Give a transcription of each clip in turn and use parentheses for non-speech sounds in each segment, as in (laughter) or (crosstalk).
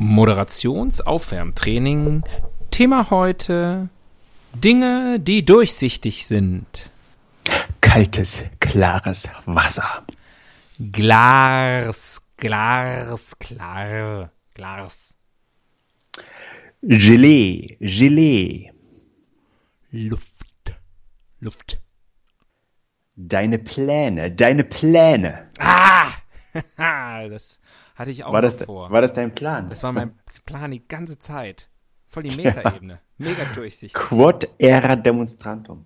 Moderationsaufwärmtraining. Thema heute Dinge, die durchsichtig sind. Kaltes, klares Wasser. Glas, Glas, klar, Glas. Gelee, Gelee. Luft, Luft. Deine Pläne, deine Pläne. Ah! (laughs) das hatte ich auch War das, vor. war das dein Plan? das war mein Plan die ganze Zeit. Voll die Metaebene. (laughs) Mega durchsichtig. Quod era demonstrantum.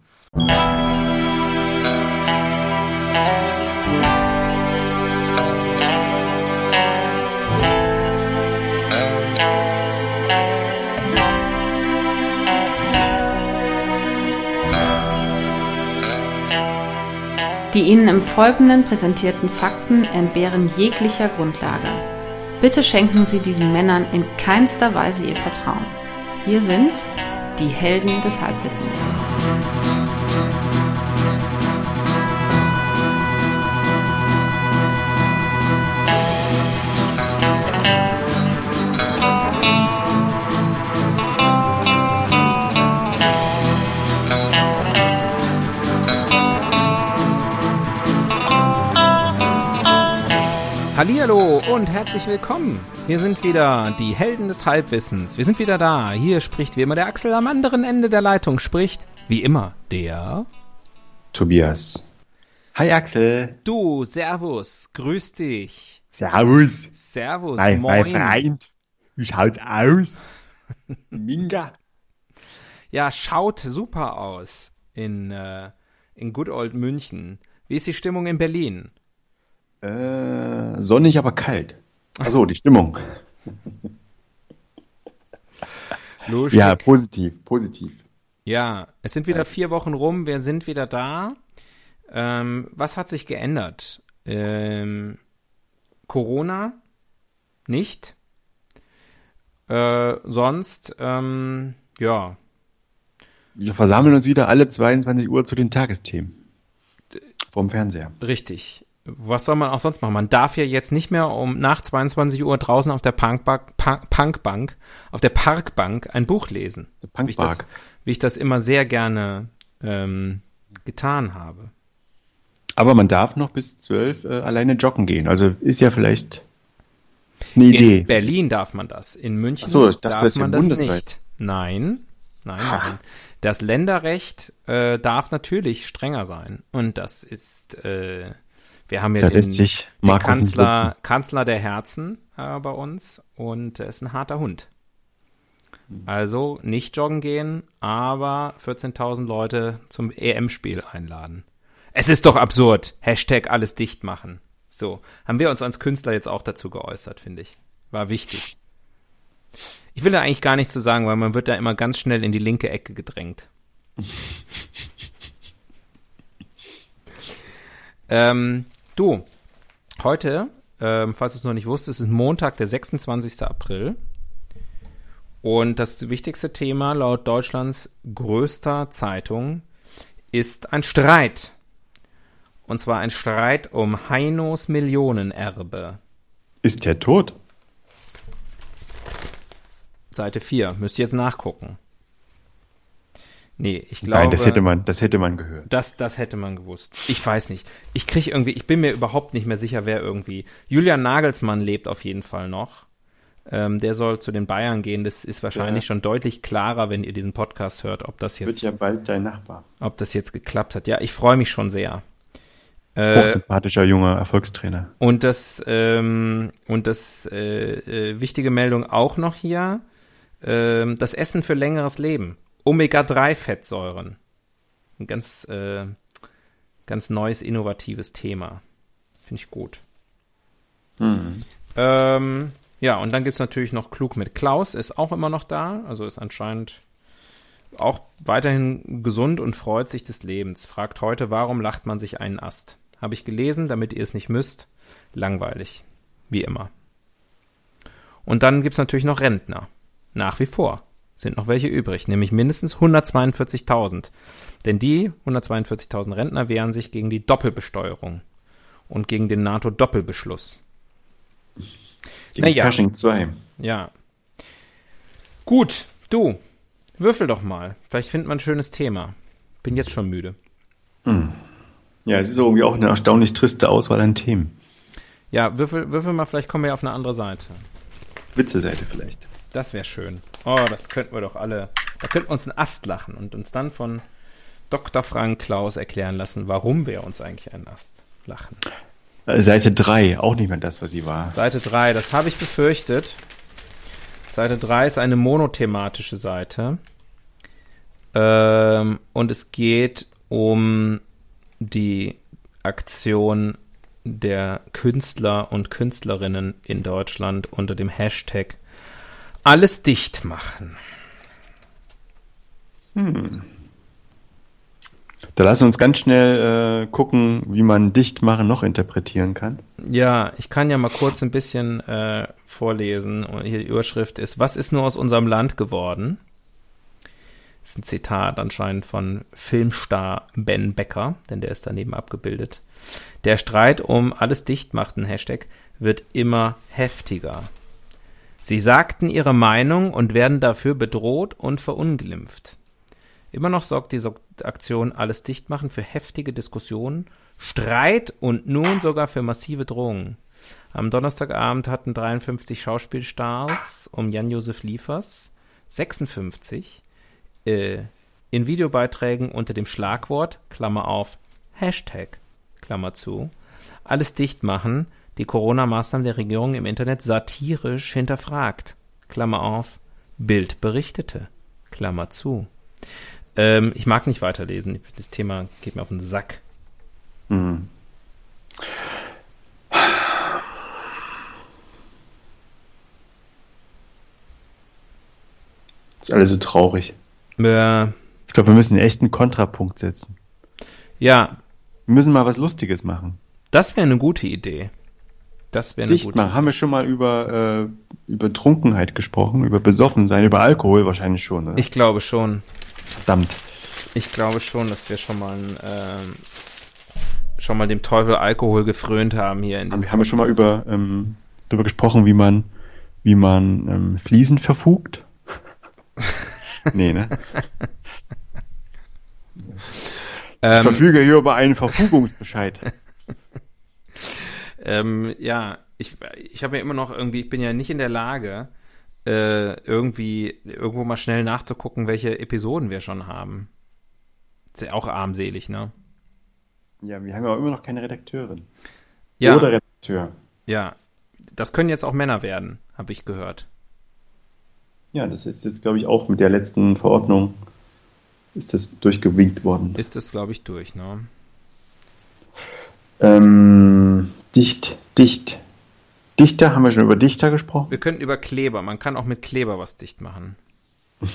Die Ihnen im Folgenden präsentierten Fakten entbehren jeglicher Grundlage. Bitte schenken Sie diesen Männern in keinster Weise Ihr Vertrauen. Hier sind die Helden des Halbwissens. Hallihallo und herzlich willkommen. Hier sind wieder die Helden des Halbwissens. Wir sind wieder da. Hier spricht wie immer der Axel. Am anderen Ende der Leitung spricht wie immer der. Tobias. Hi Axel. Du, Servus, grüß dich. Servus. Servus, Mein, mein moin. Freund. Wie schaut's aus? (laughs) Minga. Ja, schaut super aus in, äh, in Good Old München. Wie ist die Stimmung in Berlin? Äh, sonnig, aber kalt. Achso, die Stimmung. Lustig. Ja, positiv, positiv. Ja, es sind wieder vier Wochen rum, wir sind wieder da. Ähm, was hat sich geändert? Ähm, Corona? Nicht? Äh, sonst, ähm, ja, Wir versammeln uns wieder alle 22 Uhr zu den Tagesthemen. Vom Fernseher. richtig. Was soll man auch sonst machen? Man darf ja jetzt nicht mehr um nach 22 Uhr draußen auf der Punkbank, Punk, Punkbank auf der Parkbank ein Buch lesen. Wie ich, das, wie ich das immer sehr gerne ähm, getan habe. Aber man darf noch bis 12 äh, alleine joggen gehen. Also ist ja vielleicht eine Idee. In Berlin darf man das. In München so, dachte, darf das man das bundesweit. nicht. Nein, nein, nein. Das Länderrecht äh, darf natürlich strenger sein. Und das ist, äh, wir haben ja Da den, lässt sich den Kanzler, Kanzler der Herzen äh, bei uns und er ist ein harter Hund. Also nicht joggen gehen, aber 14.000 Leute zum EM-Spiel einladen. Es ist doch absurd. Hashtag alles dicht machen. So, haben wir uns als Künstler jetzt auch dazu geäußert, finde ich. War wichtig. Ich will da eigentlich gar nichts zu sagen, weil man wird da immer ganz schnell in die linke Ecke gedrängt. (laughs) ähm, du, heute, ähm, falls du es noch nicht wusstest, ist Montag, der 26. April. Und das wichtigste Thema laut Deutschlands größter Zeitung ist ein Streit. Und zwar ein Streit um Heinos Millionenerbe. Ist der tot? Seite 4. Müsst ihr jetzt nachgucken. Nee, ich glaube. Nein, das hätte man, das hätte man gehört. Das, das hätte man gewusst. Ich weiß nicht. Ich krieg irgendwie, ich bin mir überhaupt nicht mehr sicher, wer irgendwie. Julian Nagelsmann lebt auf jeden Fall noch. Ähm, der soll zu den Bayern gehen. Das ist wahrscheinlich Ja. schon deutlich klarer, wenn ihr diesen Podcast hört, ob das Wird jetzt, ja bald dein Nachbar. ob das jetzt geklappt hat. Ja, ich freue mich schon sehr. Äh, Hochsympathischer junger Erfolgstrainer. Und das, ähm, und das äh, äh, wichtige Meldung auch noch hier, ähm, das Essen für längeres Leben. Omega-3-Fettsäuren. Ein ganz, äh, ganz neues, innovatives Thema. Finde ich gut. Ähm, ja, und dann gibt's natürlich noch Klug mit Klaus, ist auch immer noch da, also ist anscheinend auch weiterhin gesund und freut sich des Lebens. Fragt heute, warum lacht man sich einen Ast? Habe ich gelesen, damit ihr es nicht müsst. Langweilig. Wie immer. Und dann gibt's natürlich noch Rentner. Nach wie vor sind noch welche übrig, nämlich mindestens 142.000. Denn die 142.000 Rentner wehren sich gegen die Doppelbesteuerung und gegen den NATO-Doppelbeschluss. Gegen Naja. Pershing 2. Ja, Gut, du, würfel doch mal. Vielleicht findet man ein schönes Thema. Bin jetzt schon müde. Ja, es ist irgendwie auch eine erstaunlich triste Auswahl an Themen. Ja, würfel, würfel mal, vielleicht kommen wir auf eine andere Seite. Witze-Seite vielleicht. Das wäre schön. Oh, das könnten wir doch alle. Da könnten wir uns einen Ast lachen und uns dann von Dr. Frank Klaus erklären lassen, warum wir uns eigentlich einen Ast lachen. Seite 3, auch nicht mehr das, was sie war. Seite 3, das habe ich befürchtet. Seite 3 ist eine monothematische Seite. Ähm, und es geht um die Aktion der Künstler und Künstlerinnen in Deutschland unter dem Hashtag alles dicht machen. Da lassen wir uns ganz schnell äh, gucken, wie man Dichtmachen noch interpretieren kann. Ja, ich kann ja mal kurz ein bisschen äh, vorlesen. Hier die Überschrift ist, was ist nur aus unserem Land geworden? Das ist ein Zitat anscheinend von Filmstar Ben Becker, denn der ist daneben abgebildet. Der Streit um alles dicht machten Hashtag wird immer heftiger. Sie sagten ihre Meinung und werden dafür bedroht und verunglimpft. Immer noch sorgt diese Aktion alles dicht machen für heftige Diskussionen, Streit und nun sogar für massive Drohungen. Am Donnerstagabend hatten 53 Schauspielstars um Jan-Josef Liefers 56 äh, in Videobeiträgen unter dem Schlagwort, Klammer auf, Hashtag, Klammer zu, alles dicht machen, die Corona-Maßnahmen der Regierung im Internet satirisch hinterfragt, Klammer auf, Bild berichtete, Klammer zu. Ähm, ich mag nicht weiterlesen. Das Thema geht mir auf den Sack. ist alles so traurig. Äh, Ich glaube, wir müssen echt einen Kontrapunkt setzen. ja, Wir müssen mal was Lustiges machen. das wäre eine gute Idee. Das wäre eine Dicht gute machen. Haben wir schon mal über, äh, über Trunkenheit gesprochen, über Besoffensein, über Alkohol wahrscheinlich schon, oder? Ich glaube schon. Verdammt. Ich glaube schon, dass wir schon mal ähm, schon mal dem Teufel Alkohol gefrönt haben hier in Haben, haben wir schon mal über, ähm, darüber gesprochen, wie man, wie man ähm, Fliesen verfugt? (laughs) nee, ne? Ich ähm, verfüge hier über einen Verfügungsbescheid. Ähm, ja, ich, ich habe ja immer noch irgendwie, ich bin ja nicht in der Lage, äh, irgendwie irgendwo mal schnell nachzugucken, welche Episoden wir schon haben. Ist ja auch armselig, ne? Ja, wir haben ja auch immer noch keine Redakteurin. Ja, Oder Redakteur. ja. Das können jetzt auch Männer werden, habe ich gehört. Ja, das ist jetzt, glaube ich, auch mit der letzten Verordnung ist das durchgewinkt worden. Ist es, glaube ich, durch, ne? Ähm, dicht, dicht. Dichter, haben wir schon über Dichter gesprochen? Wir könnten über Kleber, man kann auch mit Kleber was dicht machen. (laughs)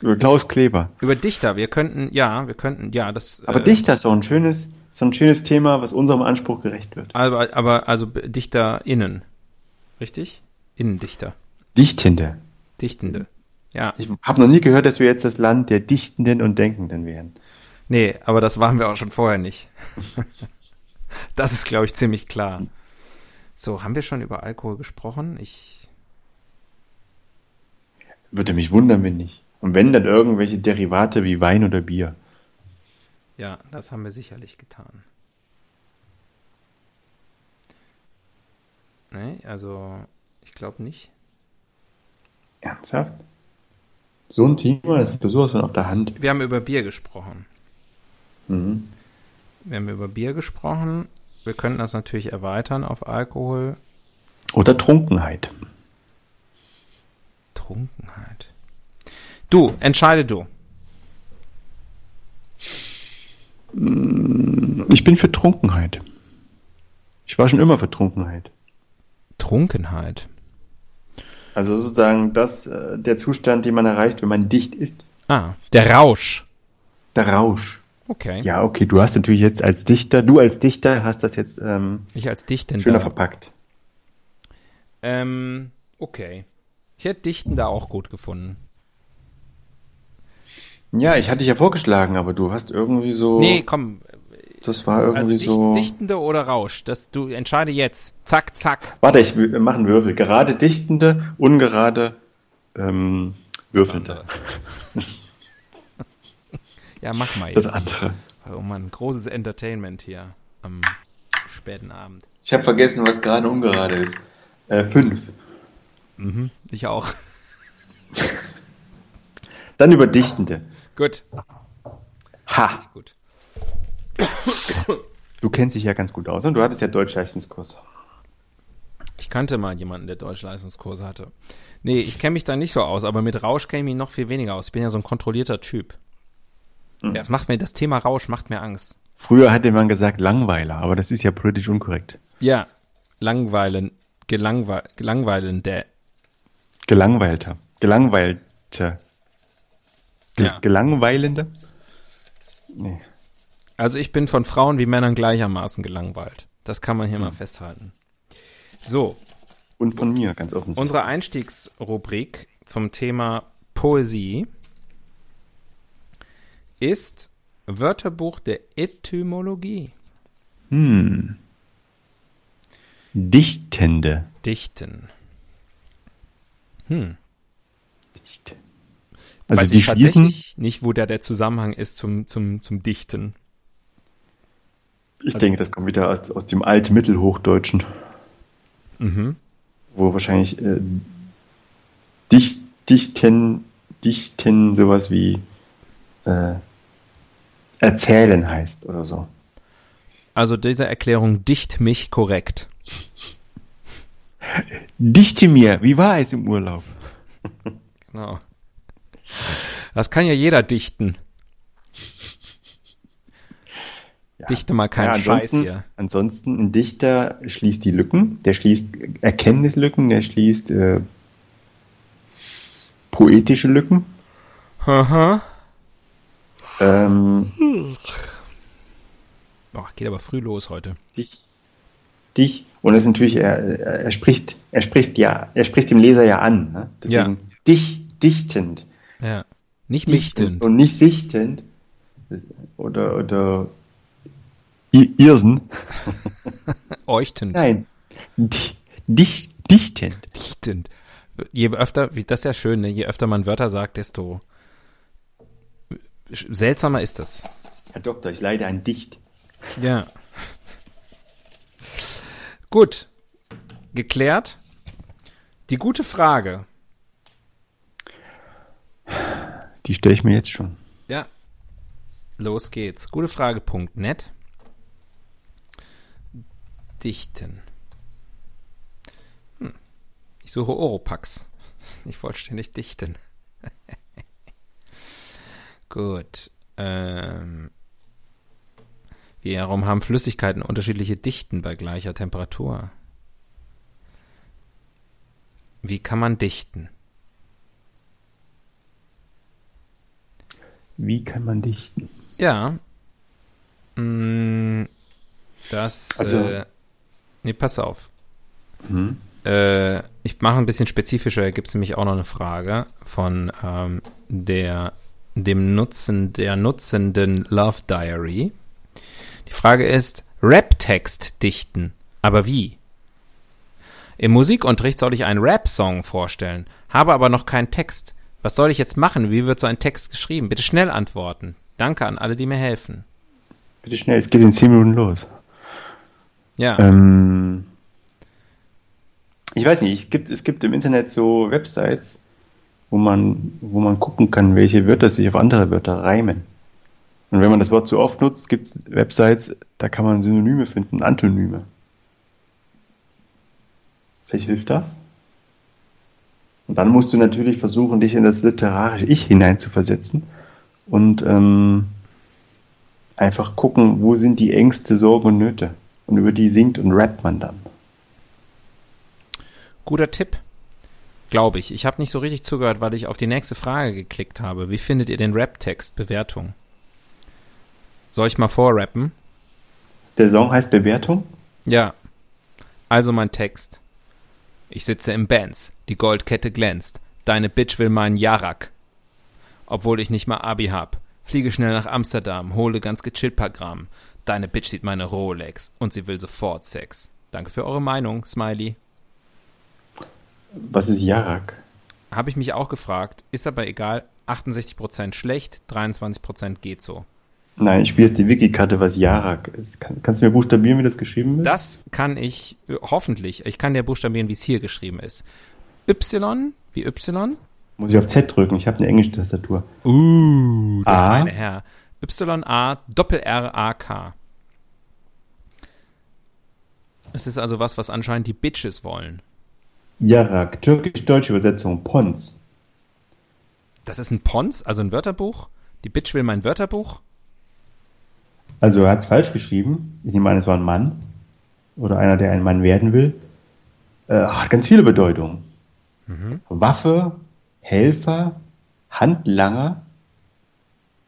Über Klaus Kleber. Über Dichter, wir könnten, ja, wir könnten, ja, das. Aber äh, Dichter ist doch ein schönes, so ein schönes Thema, was unserem Anspruch gerecht wird. Aber, aber also DichterInnen. Richtig? Innendichter. Dichtende. Dichtende. Ja. Ich habe noch nie gehört, dass wir jetzt das Land der Dichtenden und Denkenden wären. Nee, aber das waren wir auch schon vorher nicht. (laughs) das ist, glaube ich, ziemlich klar. So, haben wir schon über Alkohol gesprochen? Ich. Würde mich wundern, wenn nicht. Und wenn, dann irgendwelche Derivate wie Wein oder Bier. Ja, das haben wir sicherlich getan. Nee, also, ich glaube nicht. Ernsthaft? So ein Thema, das ist doch sowas von auf der Hand. Wir haben über Bier gesprochen. Mhm. Wir haben über Bier gesprochen. Wir könnten das natürlich erweitern auf Alkohol. Oder Trunkenheit. Trunkenheit. Du, entscheide du. Ich bin für Trunkenheit. Ich war schon immer für Trunkenheit. Trunkenheit. Also sozusagen das, äh, der Zustand, den man erreicht, wenn man dicht ist. Ah, der Rausch. Der Rausch. Okay. Ja, okay, du hast natürlich jetzt als Dichter, du als Dichter hast das jetzt ähm, Ich als Dichtender. schöner verpackt. Ähm, okay. Ich hätte Dichten da auch gut gefunden. Ja, ich hatte dich ja vorgeschlagen, aber du hast irgendwie so. Nee, komm. das war irgendwie Also so. Dichtende oder Rausch? Das, du entscheide jetzt. Zack, zack. Warte, ich wir machen Würfel. Gerade dichtende, ungerade ähm, würfelnd. (laughs) Ja, mach mal Das jetzt. andere. Oh Mann, großes Entertainment hier am späten Abend. Ich habe vergessen, was gerade ungerade ist. Äh, fünf. Mhm, ich auch. Dann über Dichtende. Gut, Ha! gut. Du kennst dich ja ganz gut aus und du hattest ja Deutschleistungskurs. Ich kannte mal jemanden, der Deutschleistungskurse hatte. Nee, ich kenne mich da nicht so aus, aber mit Rausch kenne ich mich noch viel weniger aus. Ich bin ja so ein kontrollierter Typ. Mhm. Ja, das macht mir, das Thema Rausch macht mir Angst. Früher hatte man gesagt Langweiler, aber das ist ja politisch unkorrekt. Ja, langweilen, gelangwe gelangweilende. Gelangweilter. Gelangweilte. Ge Ja. Gelangweilende? Nee. Also ich bin von Frauen wie Männern gleichermaßen gelangweilt. Das kann man hier Mhm. mal festhalten. So, Und von mir, ganz offensichtlich. unsere Einstiegsrubrik zum Thema Poesie ist Wörterbuch der Etymologie. Hm. Dichtende. Dichten. Hm. Dicht. Also Weiß ich tatsächlich nicht, wo da der Zusammenhang ist zum, zum, zum Dichten. ich also- denke, das kommt wieder aus, aus dem Altmittelhochdeutschen, Mhm. wo wahrscheinlich äh, dicht, dichten, dichten sowas wie äh, erzählen heißt oder so. Also diese Erklärung dicht mich korrekt. Dichte mir, wie war es im Urlaub? Genau. Das kann ja jeder dichten. Ja. Dichte mal keinen Ja, Scheiß ansonsten, hier. ansonsten, ein Dichter schließt die Lücken, der schließt Erkenntnislücken, der schließt äh, poetische Lücken. Haha. Ähm, Boah, geht aber früh los heute. dich, dich, und das ist natürlich, er, er spricht, er spricht ja, er spricht dem Leser ja an. Ne? Deswegen dich, dichtend. Ja. Nicht Dichtend und nicht sichtend. Oder, oder Irsen. Euchtend. (laughs) Nein. Di- Dich, dichtend. Dichtend. Je öfter, wie das ist ja schön, ne? je öfter man Wörter sagt, desto seltsamer ist das. Herr Doktor, ich leide an Dicht. Ja. Gut. Geklärt. Die gute Frage. Die stelle ich mir jetzt schon. Ja. Los geht's. Gutefrage.net. Dichten. Hm. Ich suche Oropax. (laughs) Nicht vollständig dichten. (laughs) Gut. Ähm. Warum haben Flüssigkeiten unterschiedliche Dichten bei gleicher Temperatur? Wie kann man dichten? Wie kann man dichten? Ja. Mm, Das. Also- äh, nee, pass auf. Hm? Äh, ich mache ein bisschen spezifischer. Da gibt es nämlich auch noch eine Frage von ähm, der, dem Nutzen, der nutzenden Love Diary. Die Frage ist: Rap-Text dichten. Aber wie? Im Musikunterricht soll ich einen Rap-Song vorstellen, habe aber noch keinen Text. Was soll ich jetzt machen? Wie wird so ein Text geschrieben? Bitte schnell antworten. Danke an alle, die mir helfen. Bitte schnell, es geht in 10 Minuten los. Ja. Ähm, ich weiß nicht, es gibt, es gibt im Internet so Websites, wo man, wo man gucken kann, welche Wörter sich auf andere Wörter reimen. Und wenn man das Wort zu oft nutzt, gibt es Websites, da kann man Synonyme finden, Antonyme. Vielleicht hilft das. Und dann musst du natürlich versuchen, dich in das literarische Ich hineinzuversetzen und ähm, einfach gucken, wo sind die Ängste, Sorgen und Nöte. Und über die singt und rappt man dann. Guter Tipp. Glaube ich. Ich habe nicht so richtig zugehört, weil ich auf die nächste Frage geklickt habe. Wie findet ihr den Rap-Text? Bewertung. Soll ich mal vorrappen? Der Song heißt Bewertung. Ja. Also mein Text. Ich sitze im Benz, die Goldkette glänzt. Deine Bitch will meinen Jarak. Obwohl ich nicht mal Abi hab. Fliege schnell nach Amsterdam, hole ganz gechillt paar Gramm. Deine Bitch sieht meine Rolex und sie will sofort Sex. Danke für eure Meinung, Smiley. Was ist Jarak? habe ich mich auch gefragt, ist aber egal, 68% schlecht, 23% geht so. Nein, ich spiele jetzt die Wiki-Karte, was Jarak ist. Kann, kannst du mir buchstabieren, wie das geschrieben wird? Das kann ich äh, hoffentlich. Ich kann dir buchstabieren, wie es hier geschrieben ist. Y wie Y. Muss ich auf Z drücken? Ich habe eine englische Tastatur. Uh, der A. feine Herr. Y-A, Doppel-R-A-K. Es ist also was, was anscheinend die Bitches wollen. Jarak, türkisch-deutsche Übersetzung, Pons. Das ist ein Pons, also ein Wörterbuch. Die Bitch will mein Wörterbuch. Also er hat es falsch geschrieben. Ich nehme an, es war ein Mann. Oder einer, der ein Mann werden will. Äh, hat ganz viele Bedeutungen. Waffe, Helfer, Handlanger.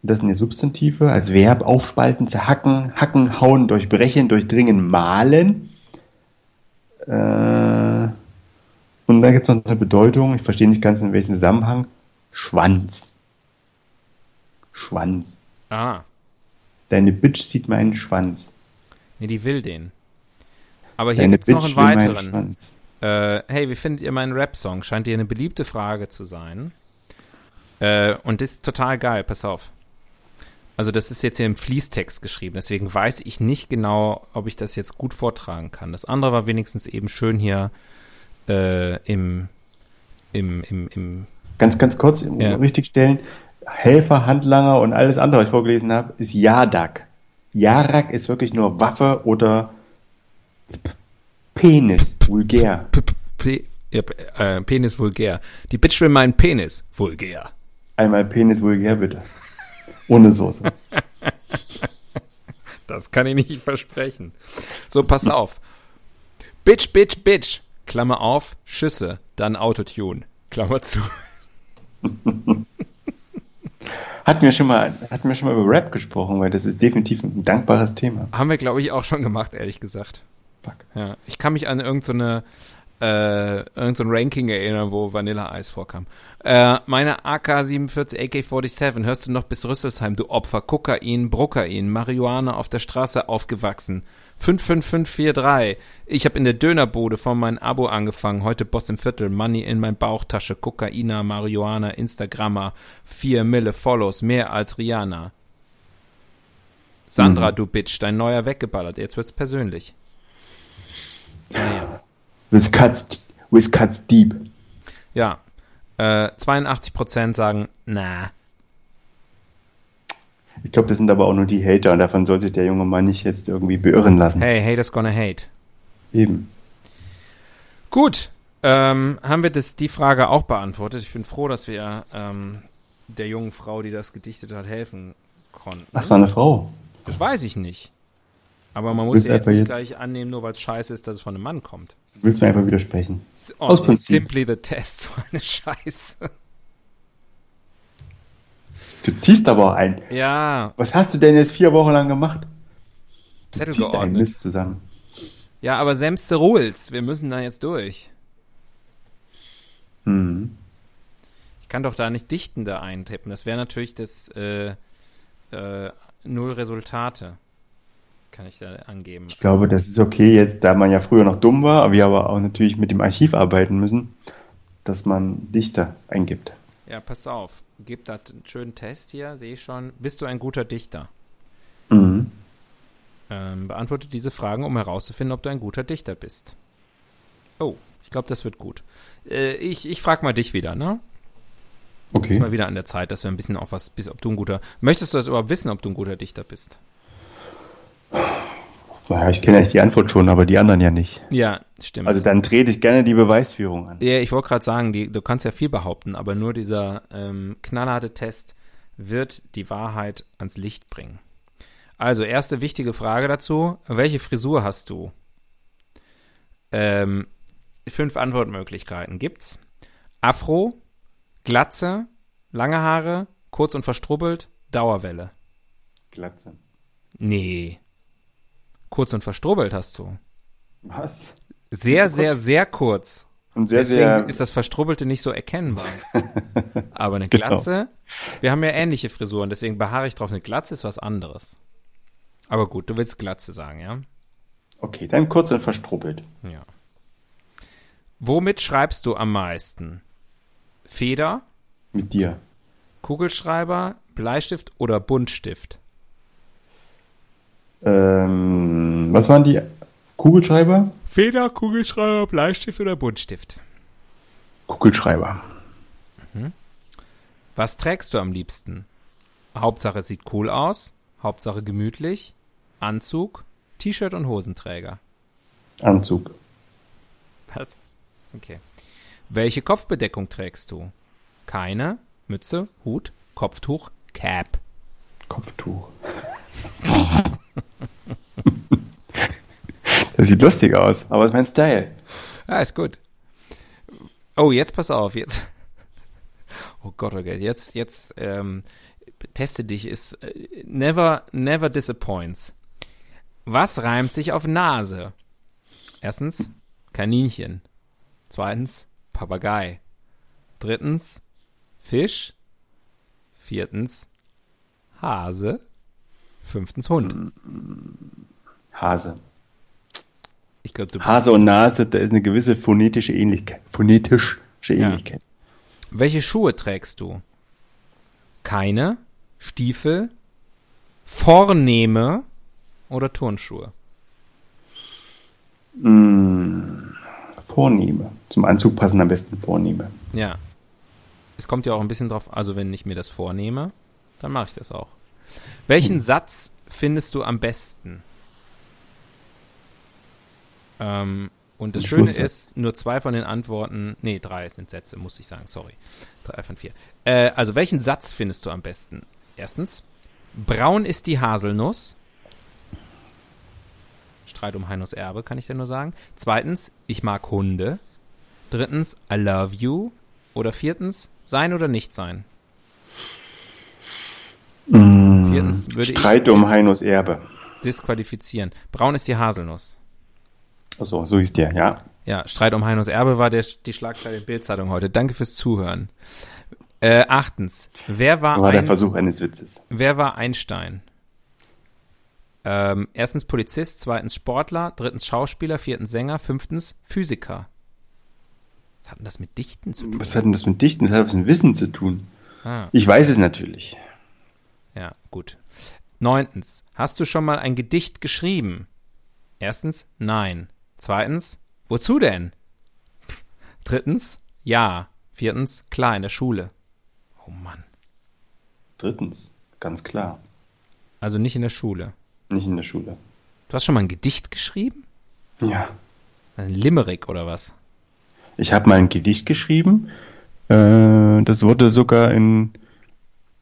Das sind die Substantive. Als Verb aufspalten, zerhacken, hacken, hauen, durchbrechen, durchdringen, malen. Äh, und dann gibt es noch eine Bedeutung. Ich verstehe nicht ganz in welchem Zusammenhang. Schwanz. Schwanz. Ah, Deine Bitch sieht meinen Schwanz. nee, die will den. Aber hier Deine gibt's noch einen weiteren. Äh, hey, wie findet ihr meinen Rap-Song? Scheint dir eine beliebte Frage zu sein. Äh, und das ist total geil, pass auf. Also das ist jetzt hier im Fließtext geschrieben, deswegen weiß ich nicht genau, ob ich das jetzt gut vortragen kann. Das andere war wenigstens eben schön hier äh, im, im, im, im, Ganz, ganz kurz, Ja. richtig stellen. Helfer, Handlanger und alles andere, was ich vorgelesen habe, ist Jadak. Jarak ist wirklich nur Waffe oder Penis, vulgär. Äh, Penis vulgär. Die Bitch will meinen Penis vulgär. Einmal Penis, vulgär, bitte. Ohne Soße. (laughs) Das kann ich nicht versprechen. So, pass auf. Bitch, bitch, bitch. Klammer auf, Schüsse, dann Autotune. Klammer zu. (laughs) Hatten wir schon mal, hatten wir schon mal über Rap gesprochen, weil das ist definitiv ein dankbares Thema. Haben wir, glaube ich, auch schon gemacht, ehrlich gesagt. Fuck. Ja. Ich kann mich an irgendeine äh, irgend so ein Ranking erinnern, wo Vanilla Eis vorkam. Äh, meine AK-47, AK-47, hörst du noch bis Rüsselsheim, du Opfer, Kokain, Brokain, Marihuana auf der Straße aufgewachsen. 55543, ich habe in der Dönerbude von meinem Abo angefangen, heute Boss im Viertel, Money in mein Bauchtasche, Kokaina, Marihuana, Instagrammer, 4 Mille Follows, mehr als Rihanna. Sandra, Mhm. du Bitch, dein neuer weggeballert, jetzt wird's persönlich. Naja. With cuts, with cuts deep. Ja, äh, 82% sagen, na. Ich glaube, das sind aber auch nur die Hater und davon soll sich der junge Mann nicht jetzt irgendwie beirren lassen. Hey, haters gonna hate. Eben. Gut, ähm, haben wir das, die Frage auch beantwortet. Ich bin froh, dass wir ähm, der jungen Frau, die das gedichtet hat, helfen konnten. Das war eine Frau. Das weiß ich nicht. Aber man muss ja jetzt nicht jetzt- gleich annehmen, nur weil es scheiße ist, dass es von einem Mann kommt. Du willst mir einfach widersprechen. Oh, Aus Prinzip. Simply the test, (laughs) so eine Scheiße. Du ziehst aber auch ein. Ja, Was hast du denn jetzt vier Wochen lang gemacht? Du Zettel ziehst geordnet. Mist zusammen. Ja, aber Samste Rules, wir müssen da jetzt durch. Mhm. Ich kann doch da nicht dichten da eintippen. Das wäre natürlich das äh, äh, Null Resultate. Kann ich da angeben. Ich glaube, das ist okay jetzt, da man ja früher noch dumm war, aber wir aber auch natürlich mit dem Archiv arbeiten müssen, dass man Dichter eingibt. Ja, pass auf. Gib da einen schönen Test hier, sehe ich schon. Bist du ein guter Dichter? Mhm. Ähm, beantworte diese Fragen, um herauszufinden, ob du ein guter Dichter bist. Oh, ich glaube, das wird gut. Äh, ich ich frage mal dich wieder, ne? Ist Okay. mal wieder an der Zeit, dass wir ein bisschen auf was, bis, ob du ein guter. Möchtest du das überhaupt wissen, ob du ein guter Dichter bist? Naja, ich kenne eigentlich die Antwort schon, aber die anderen ja nicht. Ja, stimmt. Also dann trete ich gerne die Beweisführung an. Ja, ich wollte gerade sagen, die, du kannst ja viel behaupten, aber nur dieser ähm, knallharte Test wird die Wahrheit ans Licht bringen. Also, erste wichtige Frage dazu. Welche Frisur hast du? Ähm, fünf Antwortmöglichkeiten gibt's. Afro, Glatze, lange Haare, kurz und verstrubbelt, Dauerwelle. Glatze. Nee. Kurz und verstrubbelt hast du. Was? Sehr, So kurz? sehr, sehr kurz. Und sehr, Deswegen sehr. ist das Verstrubbelte nicht so erkennbar. (laughs) Aber eine Genau. Glatze, wir haben ja ähnliche Frisuren, deswegen beharre ich drauf. Eine Glatze ist was anderes. Aber gut, du willst Glatze sagen, ja? Okay, dann kurz und verstrubbelt. Ja. Womit schreibst du am meisten? Feder, Mit dir. Kugelschreiber, Bleistift oder Buntstift? Ähm, was waren die Kugelschreiber? Feder, Kugelschreiber, Bleistift oder Buntstift? Kugelschreiber. Was trägst du am liebsten? Hauptsache es sieht cool aus, Hauptsache gemütlich, Anzug, T-Shirt und Hosenträger. Anzug. Was? Okay. Welche Kopfbedeckung trägst du? Keine, Mütze, Hut, Kopftuch, Cap. Kopftuch. (laughs) (laughs) das sieht lustig aus, aber ist mein Style. Ja, ist gut. Oh, jetzt pass auf, jetzt. (laughs) Oh Gott, okay, jetzt, jetzt, ähm, teste dich, ist äh, never, never disappoints. Was reimt sich auf Nase? Erstens, Kaninchen. Zweitens, Papagei. Drittens, Fisch. Viertens, Hase. Fünftens, Hund. Hase. Ich bist Hase und Nase, da ist eine gewisse phonetische Ähnlichkeit. Phonetische Ähnlichkeit. Welche Schuhe trägst du? Keine, Stiefel, vornehme oder Turnschuhe? Mm, vornehme. Zum Anzug passen am besten vornehme. Ja. Es kommt ja auch ein bisschen drauf, also wenn ich mir das vornehme, dann mache ich das auch. Welchen Satz findest du am besten? Ähm, und das Schöne ist, nur zwei von den Antworten, nee, drei sind Sätze, muss ich sagen, sorry. Drei von vier. Äh, also welchen Satz findest du am besten? Erstens, braun ist die Haselnuss. Streit um Heinos Erbe, kann ich dir nur sagen. Zweitens, ich mag Hunde. Drittens, I love you. Oder viertens, sein oder nicht sein. Mm, Viertens würde Streit ich um Heinos Erbe. disqualifizieren. Braun ist die Haselnuss. Achso, so hieß der, ja. Ja, Streit um Heinos Erbe war der, die Schlagzeile der Bildzeitung heute. Danke fürs Zuhören. Äh, achtens, wer war, War der ein, Versuch eines Witzes. wer war Einstein? Ähm, erstens Polizist, zweitens Sportler, drittens Schauspieler, viertens Sänger, fünftens Physiker. Was hat denn das mit Dichten zu tun? Was hat denn das mit Dichten? Das hat was mit Wissen zu tun. Ah, Ich weiß es natürlich. ja, gut. Neuntens, hast du schon mal ein Gedicht geschrieben? Erstens, nein. Zweitens, wozu denn? Drittens, ja. Viertens, klar, in der Schule. Oh Mann. Drittens, ganz klar, Also nicht in der Schule. nicht in der Schule. Du hast schon mal ein Gedicht geschrieben? Ja. Ein Limerick oder was? Ich habe mal ein Gedicht geschrieben. Äh, das wurde sogar in,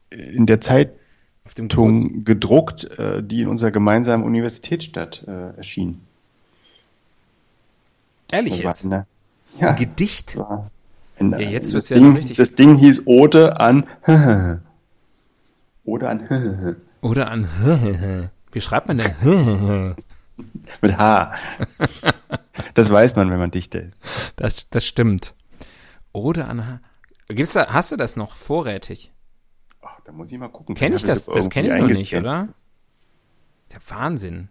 in der Zeitung Auf dem Ton. gedruckt, äh, die in unserer gemeinsamen Universitätsstadt äh, erschien. Ehrlich Das jetzt? eine- ja, Gedicht? das ein, Ja, jetzt das, wird's ja Ding, richtig- das Ding hieß Ode an (laughs) Ode an Oder an Wie schreibt man denn? mit H. Das weiß man, wenn man Dichter ist. Das, das stimmt. Oder an Gibt's da, hast du das noch vorrätig? Ach, da muss ich mal gucken. Kenn ich das? Das kenne ich noch nicht, oder? Der Wahnsinn.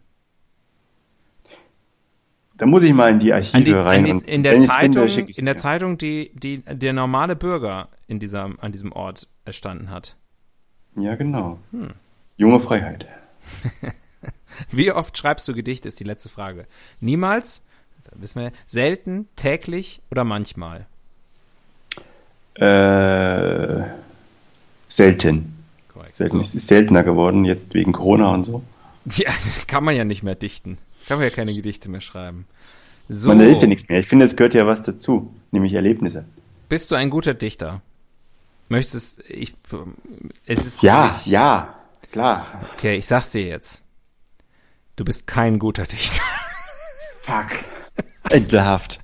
Da muss ich mal in die Archive die, rein. die, in der Zeitung, finde, in der. Zeitung, die, die der normale Bürger in dieser, an diesem Ort erstanden hat. Ja, genau. Hm. Junge Freiheit. (laughs) Wie oft schreibst du Gedichte, ist die letzte Frage. Niemals, wissen wir, selten, täglich oder manchmal. Äh, selten. Korrekt. Selten. So. Es ist seltener geworden, jetzt wegen Corona und so. Ja, (laughs) kann man ja nicht mehr dichten. Kann man ja keine Gedichte mehr schreiben. So, Man erlebt ja nichts mehr. Ich finde, es gehört ja was dazu, nämlich Erlebnisse. bist du ein guter Dichter? Möchtest, ich, es ist Ja, wirklich- ja, klar. Okay, ich sag's dir jetzt. Du bist kein guter Dichter. (laughs) Fuck. Entlarvt.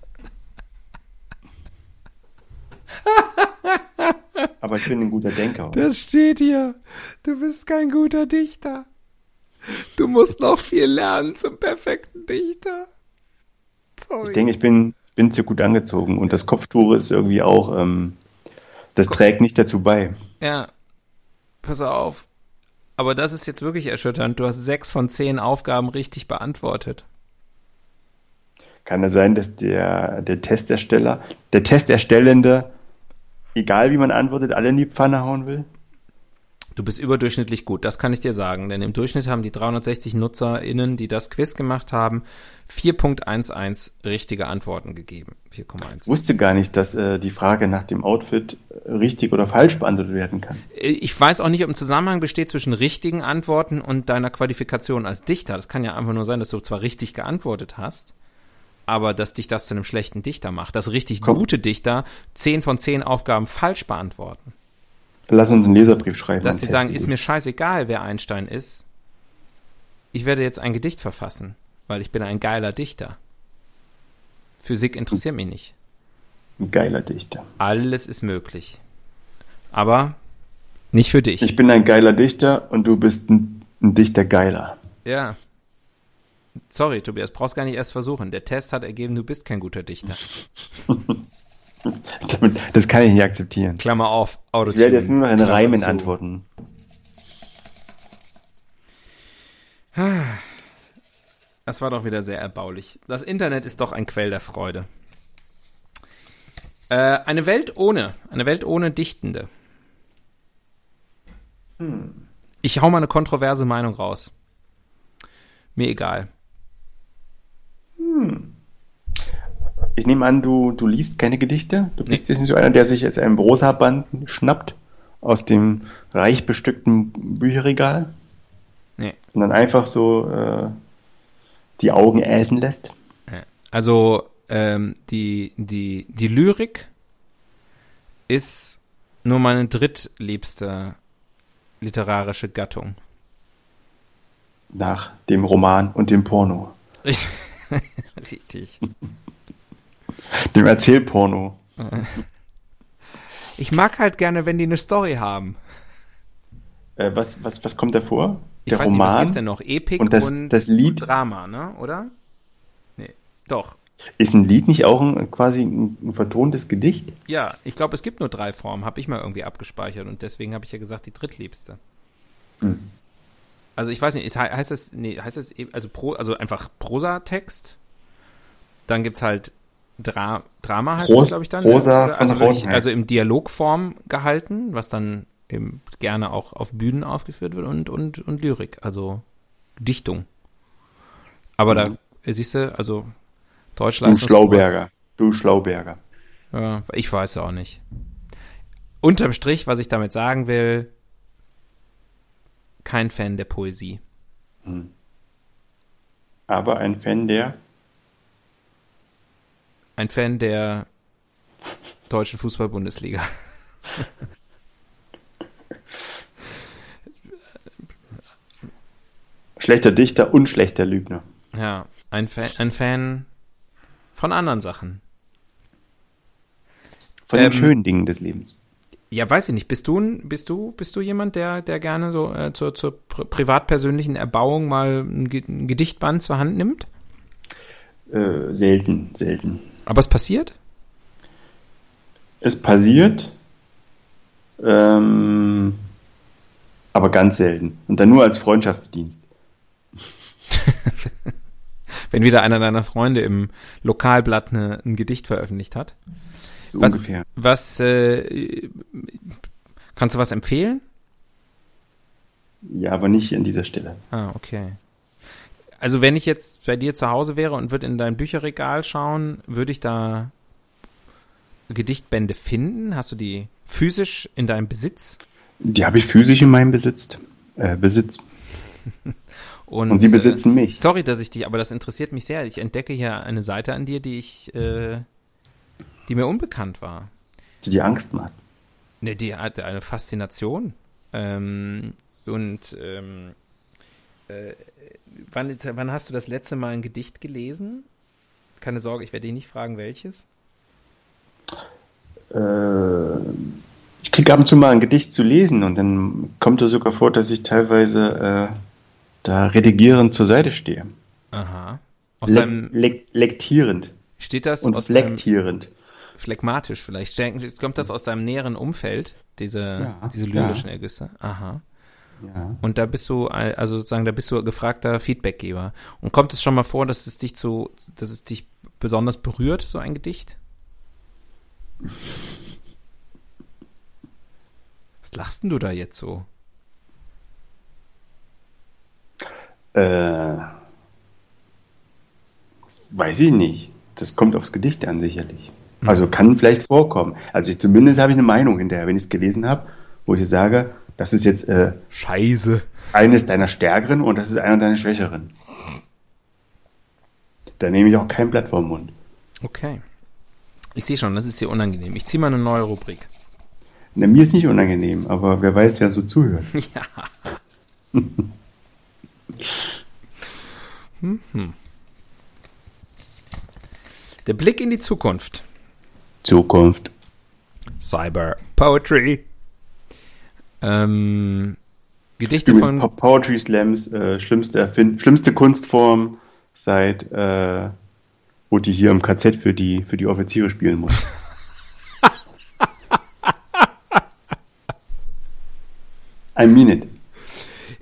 (laughs) Aber ich bin ein guter Denker. Das steht hier. Du bist kein guter Dichter. Du musst noch viel lernen zum perfekten Dichter. Sorry. Ich denke, ich bin, bin zu gut angezogen und das Kopftuch ist irgendwie auch, ähm, das trägt nicht dazu bei. Ja, pass auf. Aber das ist jetzt wirklich erschütternd. Du hast sechs von zehn Aufgaben richtig beantwortet. Kann es sein, dass der, der Testersteller, der Testerstellende egal wie man antwortet, alle in die Pfanne hauen will? Du bist überdurchschnittlich gut, das kann ich dir sagen, denn im Durchschnitt haben die 360 NutzerInnen, die das Quiz gemacht haben, 4.11 richtige Antworten gegeben. 4,1. Ich wusste gar nicht, dass äh, die Frage nach dem Outfit äh, richtig oder falsch beantwortet werden kann. Äh, ich weiß auch nicht, ob ein Zusammenhang besteht zwischen richtigen Antworten und deiner Qualifikation als Dichter. Das kann ja einfach nur sein, dass du zwar richtig geantwortet hast, aber dass dich das zu einem schlechten Dichter macht. Dass richtig Komm. gute Dichter 10 von 10 Aufgaben falsch beantworten. Lass uns einen Leserbrief schreiben. Dass sie sagen, ist mir scheißegal, wer Einstein ist. Ich werde jetzt ein Gedicht verfassen, weil ich bin ein geiler Dichter. Physik interessiert mich nicht. Ein geiler Dichter. Alles ist möglich. Aber nicht für dich. Ich bin ein geiler Dichter und du bist ein, ein Dichter geiler. Ja. Sorry, Tobias, brauchst gar nicht erst versuchen. Der Test hat ergeben, du bist kein guter Dichter. (laughs) das kann ich nicht akzeptieren. Klammer auf, Auto Ich werde jetzt nur noch in Reimen zu. antworten. Das war doch wieder sehr erbaulich. Das Internet ist doch ein Quell der Freude. Äh, eine Welt ohne, eine Welt ohne Dichtende. Hm. Ich hau mal eine kontroverse Meinung raus. Mir egal. Hm. Ich nehme an, du, du liest keine Gedichte. Du bist jetzt nicht so einer, der sich jetzt einen Prosa-Band schnappt aus dem reich bestückten Bücherregal. Nee. Und dann einfach so äh, die Augen äsen lässt. Also ähm, die, die, die Lyrik ist nur meine drittliebste literarische Gattung. Nach dem Roman und dem Porno. (laughs) Richtig. (laughs) Dem Erzählporno. (laughs) Ich mag halt gerne, wenn die eine Story haben. Äh, was, was, was kommt da vor? Der ich weiß Roman? Nicht, was gibt's denn noch? Epik und das, und, das Lied? Und Drama, ne? Oder? Nee, doch. Ist ein Lied nicht auch ein, quasi ein, ein vertontes Gedicht? Ja, ich glaube, es gibt nur drei Formen, habe ich mal irgendwie abgespeichert und deswegen habe ich ja gesagt, die drittliebste. Hm. Also ich weiß nicht, heißt das, nee, heißt das, also, Pro, also einfach Prosatext? Dann gibt es halt Dra Drama heißt Pros, das, glaube ich, dann. Prosa ja? also, wirklich, also im Dialogform gehalten, was dann eben gerne auch auf Bühnen aufgeführt wird und, und, und Lyrik, also Dichtung. Aber mhm. da siehst du, also Deutschland. Du Schlauberger. Du Schlauberger. Ja, ich weiß auch nicht. Unterm Strich, was ich damit sagen will, kein Fan der Poesie. Hm. Aber ein Fan der ein Fan der deutschen Fußball-Bundesliga. (laughs) schlechter Dichter und schlechter Lügner. Ja, ein, Fa ein Fan von anderen Sachen. Von ähm, den schönen Dingen des Lebens. Ja, weiß ich nicht. Bist du, bist du, bist du jemand, der, der gerne so äh, zur, zur privatpersönlichen Erbauung mal ein, Gedichtband zur Hand nimmt? Äh, selten, selten. Aber es passiert? Es passiert, ähm, aber ganz selten. Und dann nur als Freundschaftsdienst. (laughs) Wenn wieder einer deiner Freunde im Lokalblatt eine, ein Gedicht veröffentlicht hat. So was, ungefähr. Was äh, kannst du was empfehlen? Ja, aber nicht an dieser Stelle. Ah, okay. Also wenn ich jetzt bei dir zu Hause wäre und würde in dein Bücherregal schauen, würde ich da Gedichtbände finden? Hast du die physisch in deinem Besitz? Die habe ich physisch in meinem Besitz. Äh, Besitz. (laughs) und, und, sie besitzen äh, mich. Sorry, dass ich dich, aber das interessiert mich sehr. Ich entdecke hier eine Seite an dir, die ich, äh, die mir unbekannt war. Die die Angst macht. Ne, die hat eine Faszination. Ähm, und ähm, äh, wann, wann hast du das letzte Mal ein Gedicht gelesen? Keine Sorge, ich werde dich nicht fragen, welches. Äh, ich kriege ab und zu mal ein Gedicht zu lesen und dann kommt es sogar vor, dass ich teilweise äh, da redigierend zur Seite stehe. Aha. Aus Le deinem, le lektierend. Steht das und aus flektierend. Phlegmatisch vielleicht. Kommt das aus deinem näheren Umfeld, diese, ja, diese lyrischen ja. Ergüsse? Aha. Ja. Und da bist du, also sozusagen, da bist du gefragter Feedbackgeber. Und kommt es schon mal vor, dass es dich zu, dass es dich besonders berührt, so ein Gedicht? (laughs) Was lachst denn du da jetzt so? Äh, weiß ich nicht. Das kommt aufs Gedicht an, sicherlich. Also kann vielleicht vorkommen. Also ich, zumindest habe ich eine Meinung hinterher, wenn ich es gelesen habe, wo ich sage, das ist jetzt äh, Scheiße. eines deiner stärkeren und das ist einer deiner schwächeren. Da nehme ich auch kein Blatt vom Mund. Okay. Ich sehe schon, das ist dir unangenehm. Ich ziehe mal eine neue Rubrik. Na, mir ist nicht unangenehm, aber wer weiß, wer so zuhört. (laughs) Ja. (laughs) hm. Der Blick in die Zukunft. Zukunft. Cyber Poetry. Ähm, Gedichte Übrigens, von. Po- Poetry Slams, äh, schlimmste, Erfind schlimmste Kunstform seit, äh, wo die hier im KZ für die, für die Offiziere spielen muss. (laughs) I mean it.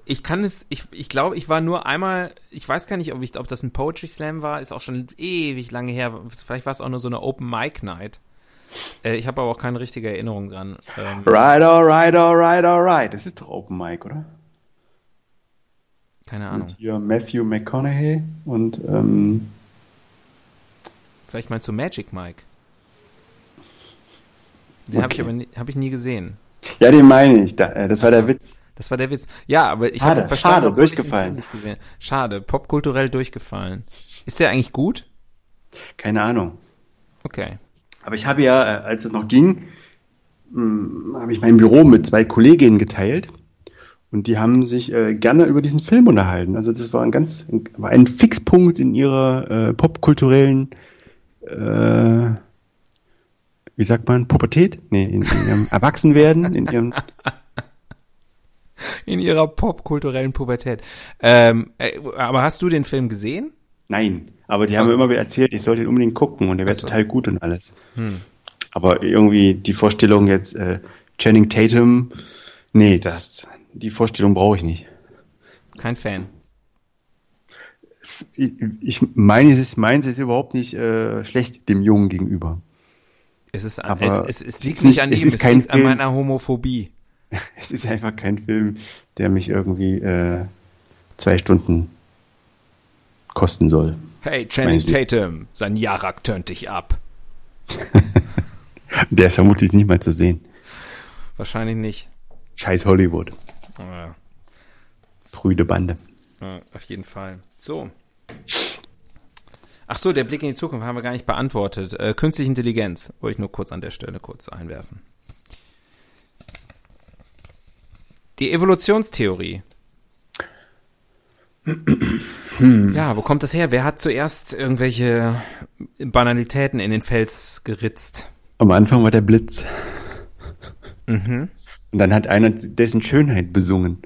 Ich kann es, ich, ich glaube, ich war nur einmal, ich weiß gar nicht, ob, ich, ob das ein Poetry Slam war, ist auch schon ewig lange her. Vielleicht war es auch nur so eine Open Mic Night. Äh, ich habe aber auch keine richtige Erinnerung dran. Ähm, Right, alright, alright, alright. Das ist doch Open Mic, oder? keine Ahnung. Mit hier Matthew McConaughey und ähm, Vielleicht meinst du Magic Mike. Den habe ich Okay. aber nie, hab ich nie gesehen. ja, den meine ich. Äh, das war der Witz. Das war der Witz. Ja, aber ich habe verstanden, schade, durchgefallen. Schade, popkulturell durchgefallen. Ist der eigentlich gut? Keine Ahnung. Okay. Aber ich habe ja, äh, als es noch ging, mh, habe ich mein Büro mit zwei Kolleginnen geteilt und die haben sich äh, gerne über diesen Film unterhalten. Also das war ein ganz, war ein Fixpunkt in ihrer äh, popkulturellen, äh, wie sagt man, Pubertät? Nee, in, in ihrem (laughs) Erwachsenwerden, in ihrem, In ihrer popkulturellen Pubertät. Ähm, äh, aber hast du den Film gesehen? nein, aber die haben mir immer wieder erzählt, ich sollte ihn unbedingt gucken und der wäre Ach so. total gut und alles. Aber irgendwie die Vorstellung jetzt, äh, Channing Tatum, nee, das, die Vorstellung brauche ich nicht. Kein Fan. Ich, ich meine, es ist, meins ist überhaupt nicht äh, schlecht dem Jungen gegenüber. Es, ist, Aber es, es, es liegt nicht nicht- an es ihm, ist es kein liegt an Film. meiner Homophobie. (laughs) Es ist einfach kein Film, der mich irgendwie äh, zwei Stunden kosten soll. Hey, Channing. Tatum, sein Jarak tönt dich ab. (laughs) Der ist vermutlich nicht mal zu sehen. Wahrscheinlich nicht. Scheiß Hollywood. Ja, Bande. ja, auf jeden Fall. So. Ach so, der Blick in die Zukunft haben wir gar nicht beantwortet. Äh, künstliche Intelligenz wollte ich nur kurz an der Stelle kurz einwerfen. Die Evolutionstheorie. Ja, wo kommt das her? Wer hat zuerst irgendwelche Banalitäten in den Fels geritzt? Am Anfang war der Blitz. Mhm. Und dann hat einer dessen Schönheit besungen.